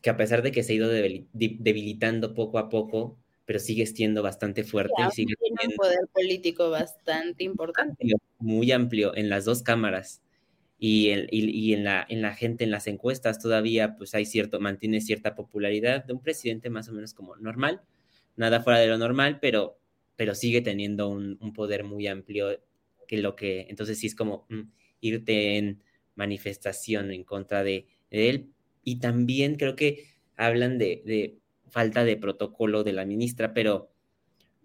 que a pesar de que se ha ido debilitando poco a poco, pero sigue siendo bastante fuerte y sigue tiene un poder político bastante importante. Muy amplio en las dos cámaras. Y, en, la, en la gente, en las encuestas todavía pues hay cierto, mantiene cierta popularidad de un presidente más o menos como normal, nada fuera de lo normal, pero pero sigue teniendo un, poder muy amplio que lo que, entonces sí es como, mm, irte en manifestación en contra de, él. Y también creo que hablan de, falta de protocolo de la ministra, pero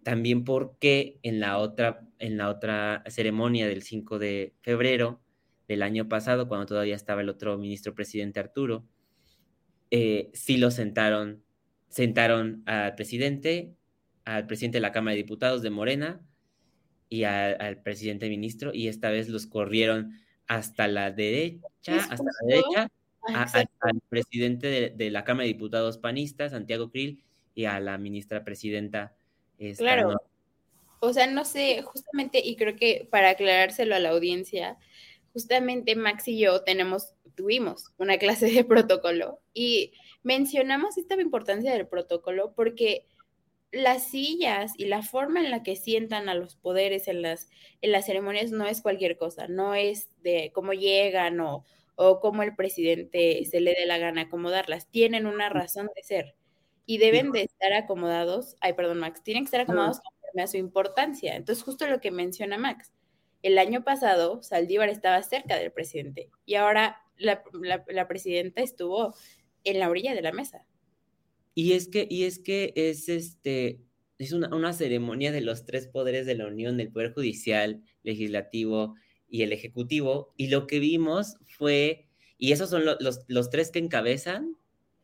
también porque en la otra, en la otra ceremonia del 5 de febrero del año pasado, cuando todavía estaba el otro ministro presidente Arturo, eh, sí lo sentaron, sentaron al presidente, al presidente de la Cámara de Diputados de Morena y al presidente ministro, y esta vez los corrieron hasta la derecha, hasta la derecha, al presidente de, la Cámara de Diputados panista, Santiago Krill, y a la ministra presidenta. claro. O sea, no sé, justamente, y creo que para aclarárselo a la audiencia, justamente Max y yo tenemos, tuvimos una clase de protocolo y mencionamos esta importancia del protocolo porque las sillas y la forma en la que sientan a los poderes en las, en las ceremonias no es cualquier cosa, no es de cómo llegan o, o cómo el presidente se le dé la gana acomodarlas, tienen una razón de ser y deben de estar acomodados, ay, perdón, Max, tienen que estar acomodados conforme a su importancia. Entonces, justo lo que menciona Max, el año pasado Saldívar estaba cerca del presidente y ahora la, la presidenta estuvo en la orilla de la mesa. Y es que, y es que es este, es una, una, ceremonia de los tres poderes de la Unión, el Poder Judicial, Legislativo y el Ejecutivo, y lo que vimos fue, y esos son los, los, tres que encabezan,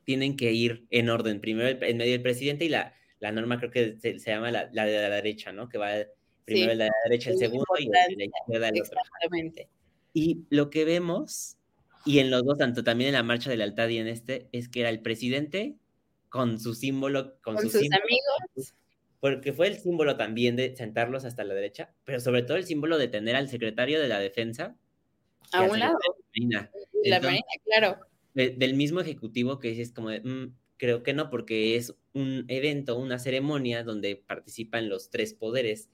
tienen que ir en orden. Primero en medio del presidente y la, la norma creo que se, llama la, la, de la derecha, ¿no? Que va primero el de la derecha, el segundo y la izquierda el otro. Exactamente. Y lo que vemos, y en los dos, tanto también en la marcha de lealtad y en este, es que era el presidente con su símbolo, con, sus, amigos. Porque fue el símbolo también de sentarlos hasta la derecha, pero sobre todo el símbolo de tener al secretario de la defensa. A un lado. La Marina, claro. del mismo ejecutivo que es como de, mm, creo que no, porque es un evento, una ceremonia donde participan los tres poderes,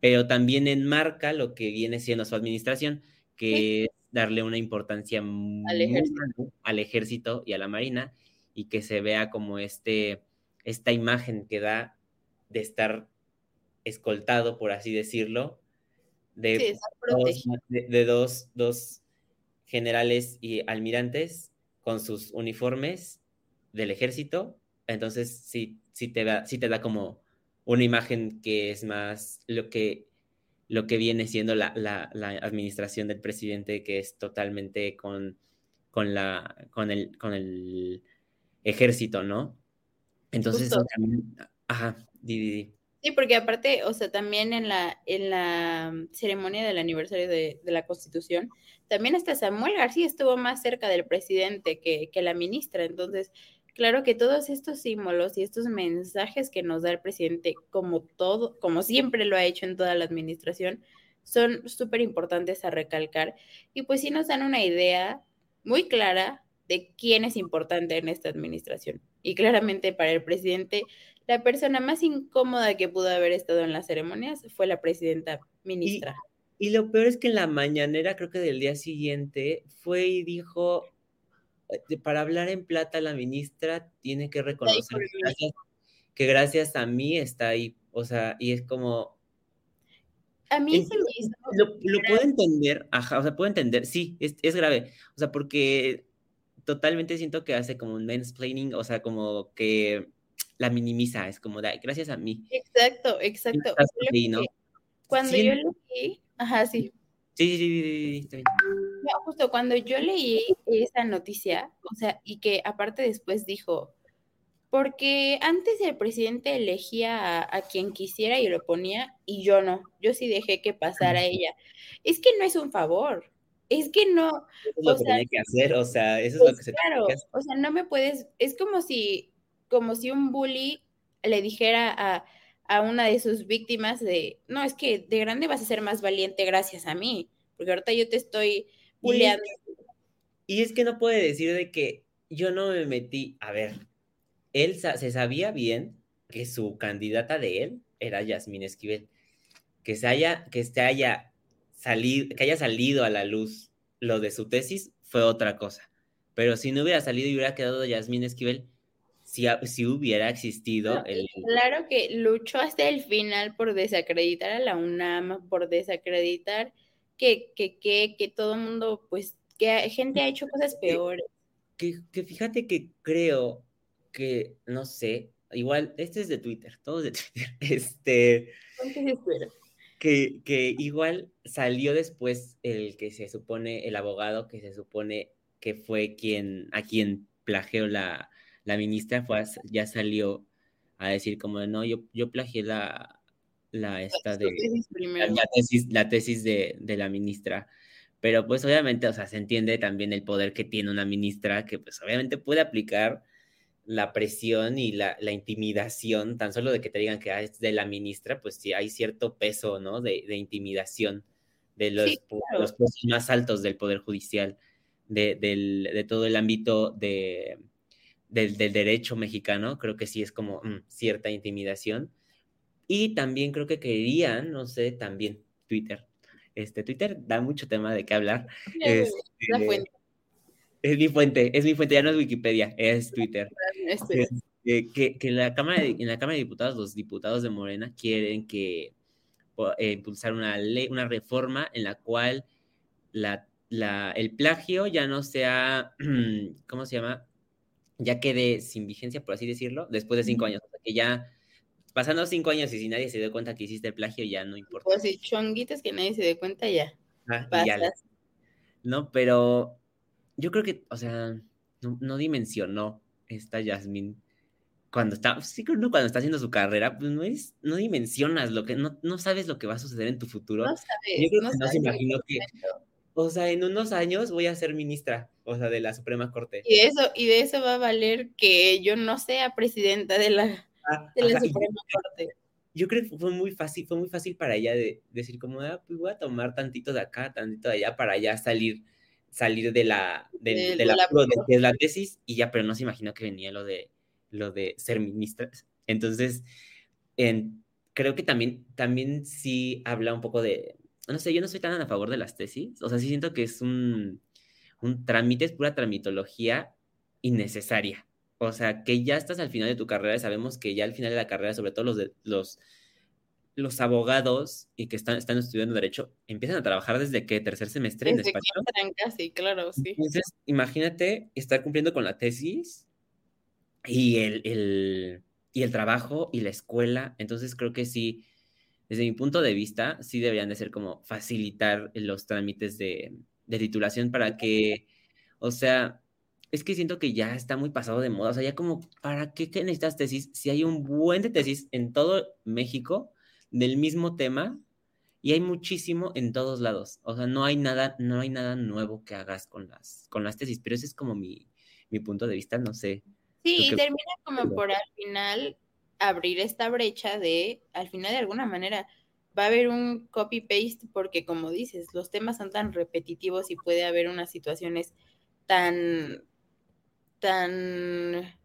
pero también enmarca lo que viene siendo su administración, que es darle una importancia al al ejército y a la marina, y que se vea como este, esta imagen que da de estar escoltado, por así decirlo, de, dos, de, dos, generales y almirantes con sus uniformes del ejército. Entonces sí, sí, te, da, sí te da como una imagen que es más lo que, lo que viene siendo la, la, la administración del presidente, que es totalmente con, con, la, con, el, con el ejército, ¿no? Entonces, también, ajá, di, Sí, porque aparte, o sea, también en la, en la ceremonia del aniversario de, la Constitución, también hasta Samuel García estuvo más cerca del presidente que, que, la ministra. Entonces, claro que todos estos símbolos y estos mensajes que nos da el presidente, como todo, como siempre lo ha hecho en toda la administración, son súper importantes a recalcar. Y pues sí nos dan una idea muy clara de quién es importante en esta administración. Y claramente para el presidente, la persona más incómoda que pudo haber estado en las ceremonias fue la presidenta ministra. Y, lo peor es que en la mañanera, creo que del día siguiente, fue y dijo, eh, para hablar en plata la ministra tiene que reconocer que gracias, a mí está ahí. O sea, y es como, a mí se me Lo, lo puedo entender, ajá, o sea, puedo entender, sí, es, es, grave, o sea, porque totalmente siento que hace como un mansplaining, o sea, como que la minimiza, es como, gracias a mí. Exacto, exacto. Cuando yo leí, ajá, sí. Sí, sí, sí, justo cuando yo leí esa noticia, o sea, y que aparte después dijo, porque antes el presidente elegía a, a, quien quisiera y lo ponía, y yo no, yo sí dejé que pasara ella. Es que no es un favor, es que no. Eso es lo que tiene que hacer, o sea, eso es lo pues que se claro, tiene que hacer. O sea, no me puedes, es como si, como si un bully le dijera a, a una de sus víctimas de, no, es que de grande vas a ser más valiente gracias a mí, porque ahorita yo te estoy bulleando. Y, y es que no puede decir de que yo no me metí, a ver, él se sabía bien que su candidata de él era Yasmín Esquivel, que se haya, que se haya que haya salido a la luz lo de su tesis fue otra cosa. Pero si no hubiera salido y hubiera quedado Yasmín Esquivel, si, si hubiera existido el... Claro que luchó hasta el final por desacreditar a la UNAM, por desacreditar que, que, que, que todo el mundo, pues, que gente ha hecho cosas peores. Que, que fíjate que creo que, no sé, igual, este es de Twitter, todo es de Twitter, este, que, que igual salió después el que se supone, el abogado que se supone que fue quien, a quien plagió la, la ministra, fue, ya salió a decir como, no, yo, yo plagié la, la esta de, la, tesis, la tesis de, de la ministra, pero pues obviamente, o sea, se entiende también el poder que tiene una ministra que pues obviamente puede aplicar la presión y la, la, intimidación, tan solo de que te digan que ah, es de la ministra, pues sí hay cierto peso, ¿no? De, de intimidación de los, sí, claro. los puestos más altos del Poder Judicial, de, del, de todo el ámbito de, del, del, derecho mexicano, creo que sí es como mm, cierta intimidación. Y también creo que querían, no sé, también Twitter. Este, Twitter da mucho tema de qué hablar. Es, la fuente. Es mi fuente, es mi fuente, ya no es Wikipedia, es Twitter. Este. Eh, que, que la Cámara de, en la Cámara de Diputados, los diputados de Morena quieren que eh, impulsar una ley, una reforma en la cual la, la, el plagio ya no sea, ¿cómo se llama? Ya quede sin vigencia, por así decirlo, después de cinco años. O sea, que ya pasando cinco años y si nadie se dio cuenta que hiciste el plagio, ya no importa. Pues si chonguitas que nadie se dé cuenta, ya. Ah, ya no, pero yo creo que, o sea, no, no dimensionó esta Yasmín cuando está, sí, no, cuando está haciendo su carrera, pues no es, no dimensionas lo que, no, no sabes lo que va a suceder en tu futuro. No sabes, yo creo no que no se imaginó que, o sea, en unos años voy a ser ministra, o sea, de la Suprema Corte. Y de eso, y de eso va a valer que yo no sea presidenta de la, Ah, de la ajá, Suprema yo- Corte. Yo creo que fue muy fácil, fue muy fácil para ella de decir como, ah, pues voy a tomar tantito de acá, tantito de allá para ya salir, salir de la, De- del de la- apuro de, de la tesis y ya, pero no se imaginó que venía lo de, lo de ser ministra. Entonces, en- creo que también, también sí habla un poco de, no sé, yo no soy tan a favor de las tesis, o sea, sí siento que es un, un trámite, es pura tramitología innecesaria. O sea, que ya estás al final de tu carrera y sabemos que ya al final de la carrera, sobre todo los, de, los, los abogados y que están, están estudiando derecho, empiezan a trabajar desde que tercer semestre en que despacho. entran casi, claro, sí. Entonces, imagínate estar cumpliendo con la tesis y el, el, y el trabajo y la escuela. Entonces, creo que sí, desde mi punto de vista, sí deberían de ser como facilitar los trámites de, de titulación para que, o sea, es que siento que ya está muy pasado de moda. O sea, ya como, ¿para qué, qué necesitas tesis? Si hay un buen de tesis en todo México del mismo tema y hay muchísimo en todos lados. O sea, no hay nada, no hay nada nuevo que hagas con las, con las tesis, pero ese es como mi, mi punto de vista, no sé. Sí, ¿Tú y termina como por al final abrir esta brecha de, al final de alguna manera, va a haber un copy-paste porque como dices, los temas son tan repetitivos y puede haber unas situaciones tan, tan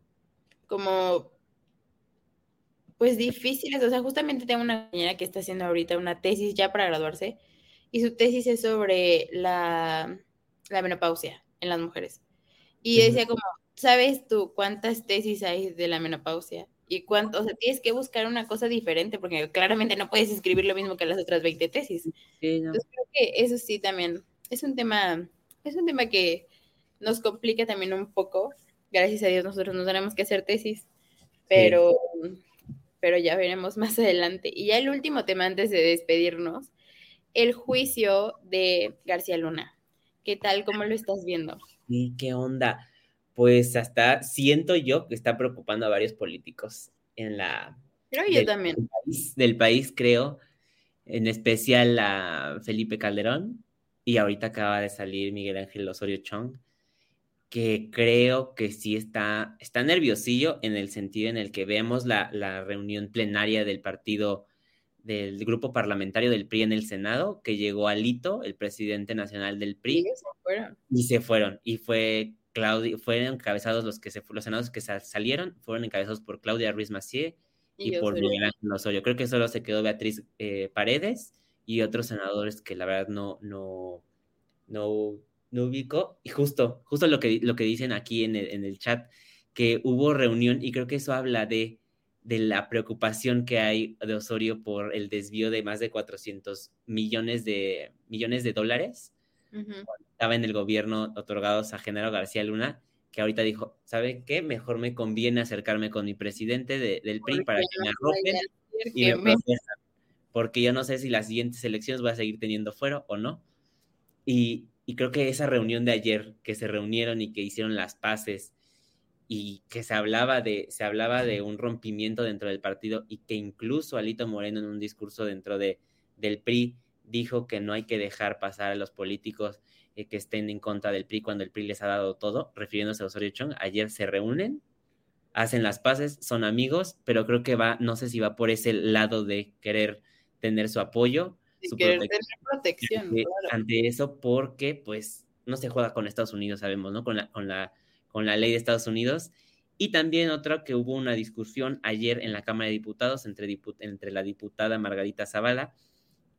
como, pues difíciles. O sea, justamente tengo una compañera que está haciendo ahorita una tesis ya para graduarse y su tesis es sobre la, la menopausia en las mujeres. Y decía como, ¿sabes tú cuántas tesis hay de la menopausia? Y cuánto, o sea, tienes que buscar una cosa diferente porque claramente no puedes escribir lo mismo que las otras 20 tesis. Sí, no. Entonces creo que eso sí también es un tema, es un tema que nos complica también un poco. Gracias a Dios nosotros no tenemos que hacer tesis, pero, pero ya veremos más adelante. Y ya el último tema antes de despedirnos, el juicio de García Luna. ¿Qué tal? ¿Cómo lo estás viendo? Sí, ¿qué onda? Pues hasta siento yo que está preocupando a varios políticos en la yo del, también. del país, del país, creo, en especial a Felipe Calderón y ahorita acaba de salir Miguel Ángel Osorio Chong, que creo que sí está, está nerviosillo en el sentido en el que vemos la, la reunión plenaria del partido del grupo parlamentario del PRI en el Senado, que llegó Alito, el presidente nacional del PRI, Y se fueron. y se fueron. Y fue Claudia, fueron encabezados los que se los senadores que sa- salieron, fueron encabezados por Claudia Ruiz Massieu y, Y por. Miguel Ángel Osorio. Creo que solo se quedó Beatriz eh, Paredes y otros senadores que la verdad no, no, no, no ubico. Y justo, justo lo que, lo que dicen aquí en el, en el chat, que hubo reunión y creo que eso habla de, de la preocupación que hay de Osorio por el desvío de más de 400 millones de, millones de dólares. Estaba en el gobierno otorgados a Genaro García Luna, que ahorita dijo, ¿sabe qué? Mejor me conviene acercarme con mi presidente del PRI para que me arrojen y me, protejan, porque yo no sé si las siguientes elecciones voy a seguir teniendo fuero o no. Y, y creo que esa reunión de ayer, que se reunieron y que hicieron las paces y que se hablaba de, se hablaba de un rompimiento dentro del partido y que incluso Alito Moreno en un discurso dentro de, del PRI dijo que no hay que dejar pasar a los políticos eh, que estén en contra del PRI cuando el PRI les ha dado todo, refiriéndose a Osorio Chong, ayer se reúnen, hacen las paces, son amigos, pero creo que va, no sé si va por ese lado de querer tener su apoyo, su protección, ante, eso, porque pues no se juega con Estados Unidos, sabemos, ¿no? Con la, con la con la ley de Estados Unidos. Y también otra que hubo una discusión ayer en la Cámara de Diputados entre, entre la diputada Margarita Zavala,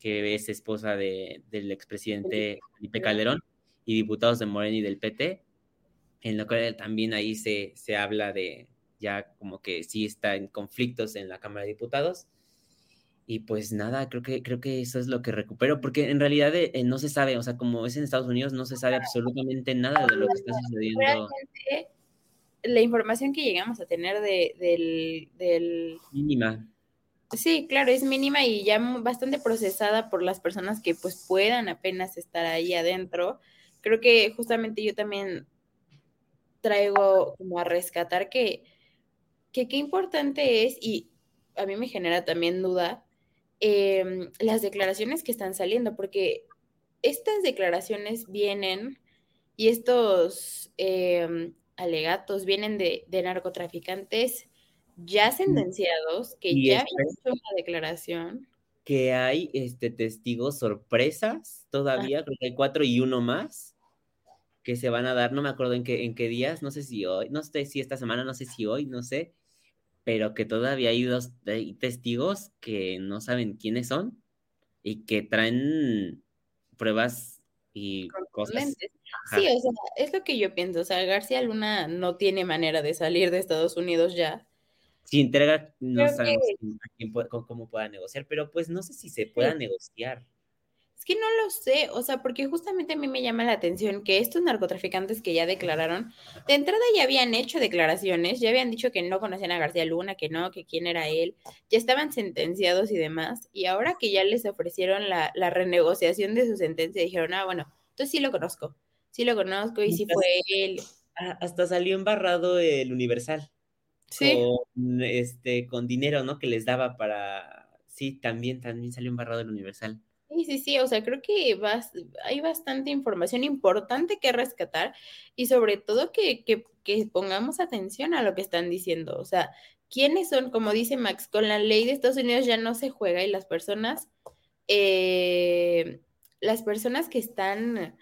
que es esposa de, del expresidente Felipe Calderón, y diputados de Morena y del PT, en lo que también ahí se, se habla de ya como que sí está en conflictos en la Cámara de Diputados. Y pues nada, creo que, creo que eso es lo que recupero, porque en realidad eh, no se sabe, o sea, como es en Estados Unidos, no se sabe absolutamente nada de lo que está sucediendo. Realmente, la información que llegamos a tener de, del, del... Mínima. Sí, claro, es mínima y ya bastante procesada por las personas que pues puedan apenas estar ahí adentro. Creo que justamente yo también traigo como a rescatar que, que qué importante es, y a mí me genera también duda, Em, las declaraciones que están saliendo, porque estas declaraciones vienen y estos em, alegatos vienen de, narcotraficantes ya sentenciados que ya habían hecho una declaración. Que hay este, testigos sorpresas todavía, creo que hay cuatro y uno más que se van a dar, no me acuerdo en qué, en qué días, no sé si hoy, no sé si esta semana, no sé si hoy, no sé, pero que todavía hay dos testigos que no saben quiénes son y que traen pruebas y cosas. Sí, o sea, es lo que yo pienso. O sea, García Luna no tiene manera de salir de Estados Unidos ya. Si entrega, no sabemos cómo pueda negociar, pero pues no sé si se pueda negociar. Que no lo sé, o sea, porque justamente a mí me llama la atención que estos narcotraficantes que ya declararon, de entrada ya habían hecho declaraciones, ya habían dicho que no conocían a García Luna, que no, que quién era él, ya estaban sentenciados y demás, y ahora que ya les ofrecieron la, renegociación de su sentencia, dijeron, ah, bueno, entonces sí lo conozco, sí lo conozco y sí fue él. Hasta salió embarrado el Universal. Sí. Con, este, con dinero, ¿no? Que les daba para... Sí, también, también salió embarrado el Universal. Sí, sí, sí, o sea, creo que hay bastante información importante que rescatar y sobre todo que, pongamos atención a lo que están diciendo. O sea, ¿quiénes son? Como dice Max, con la ley de Estados Unidos ya no se juega y las personas, eh, las personas que están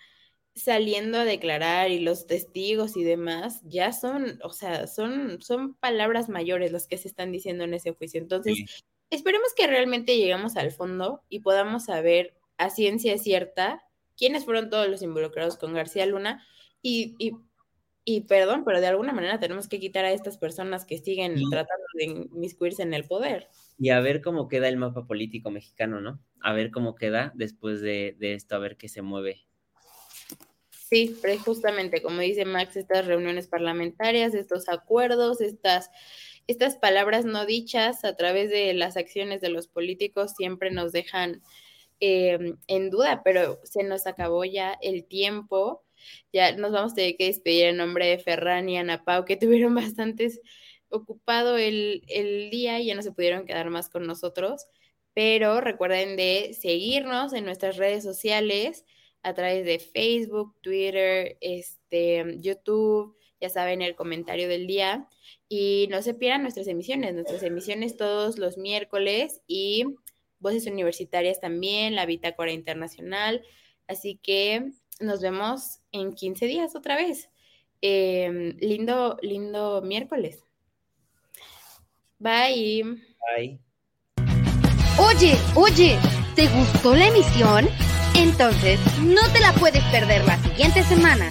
saliendo a declarar y los testigos y demás, ya son, o sea, son, son palabras mayores las que se están diciendo en ese juicio. Entonces, Esperemos que realmente lleguemos al fondo y podamos saber a ciencia cierta quiénes fueron todos los involucrados con García Luna y, y, perdón, pero de alguna manera tenemos que quitar a estas personas que siguen tratando de inmiscuirse en el poder. Y a ver cómo queda el mapa político mexicano, ¿no? A ver cómo queda después de, de esto, a ver qué se mueve. Sí, pero justamente como dice Max, estas reuniones parlamentarias, estos acuerdos, estas estas palabras no dichas a través de las acciones de los políticos siempre nos dejan em, en duda, pero se nos acabó ya el tiempo. Ya nos vamos a tener que despedir en nombre de Ferran y Ana Pau, que tuvieron bastantes ocupado el, el día y ya no se pudieron quedar más con nosotros. Pero recuerden de seguirnos en nuestras redes sociales a través de Facebook, Twitter, este, YouTube, ya saben, el comentario del día. Y no se pierdan nuestras emisiones, nuestras emisiones todos los miércoles y voces universitarias también, la Bitácora Internacional. Así que nos vemos en 15 días otra vez. Em, lindo, lindo miércoles. Bye. Bye. Oye, oye, ¿te gustó la emisión? Entonces, no te la puedes perder la siguiente semana.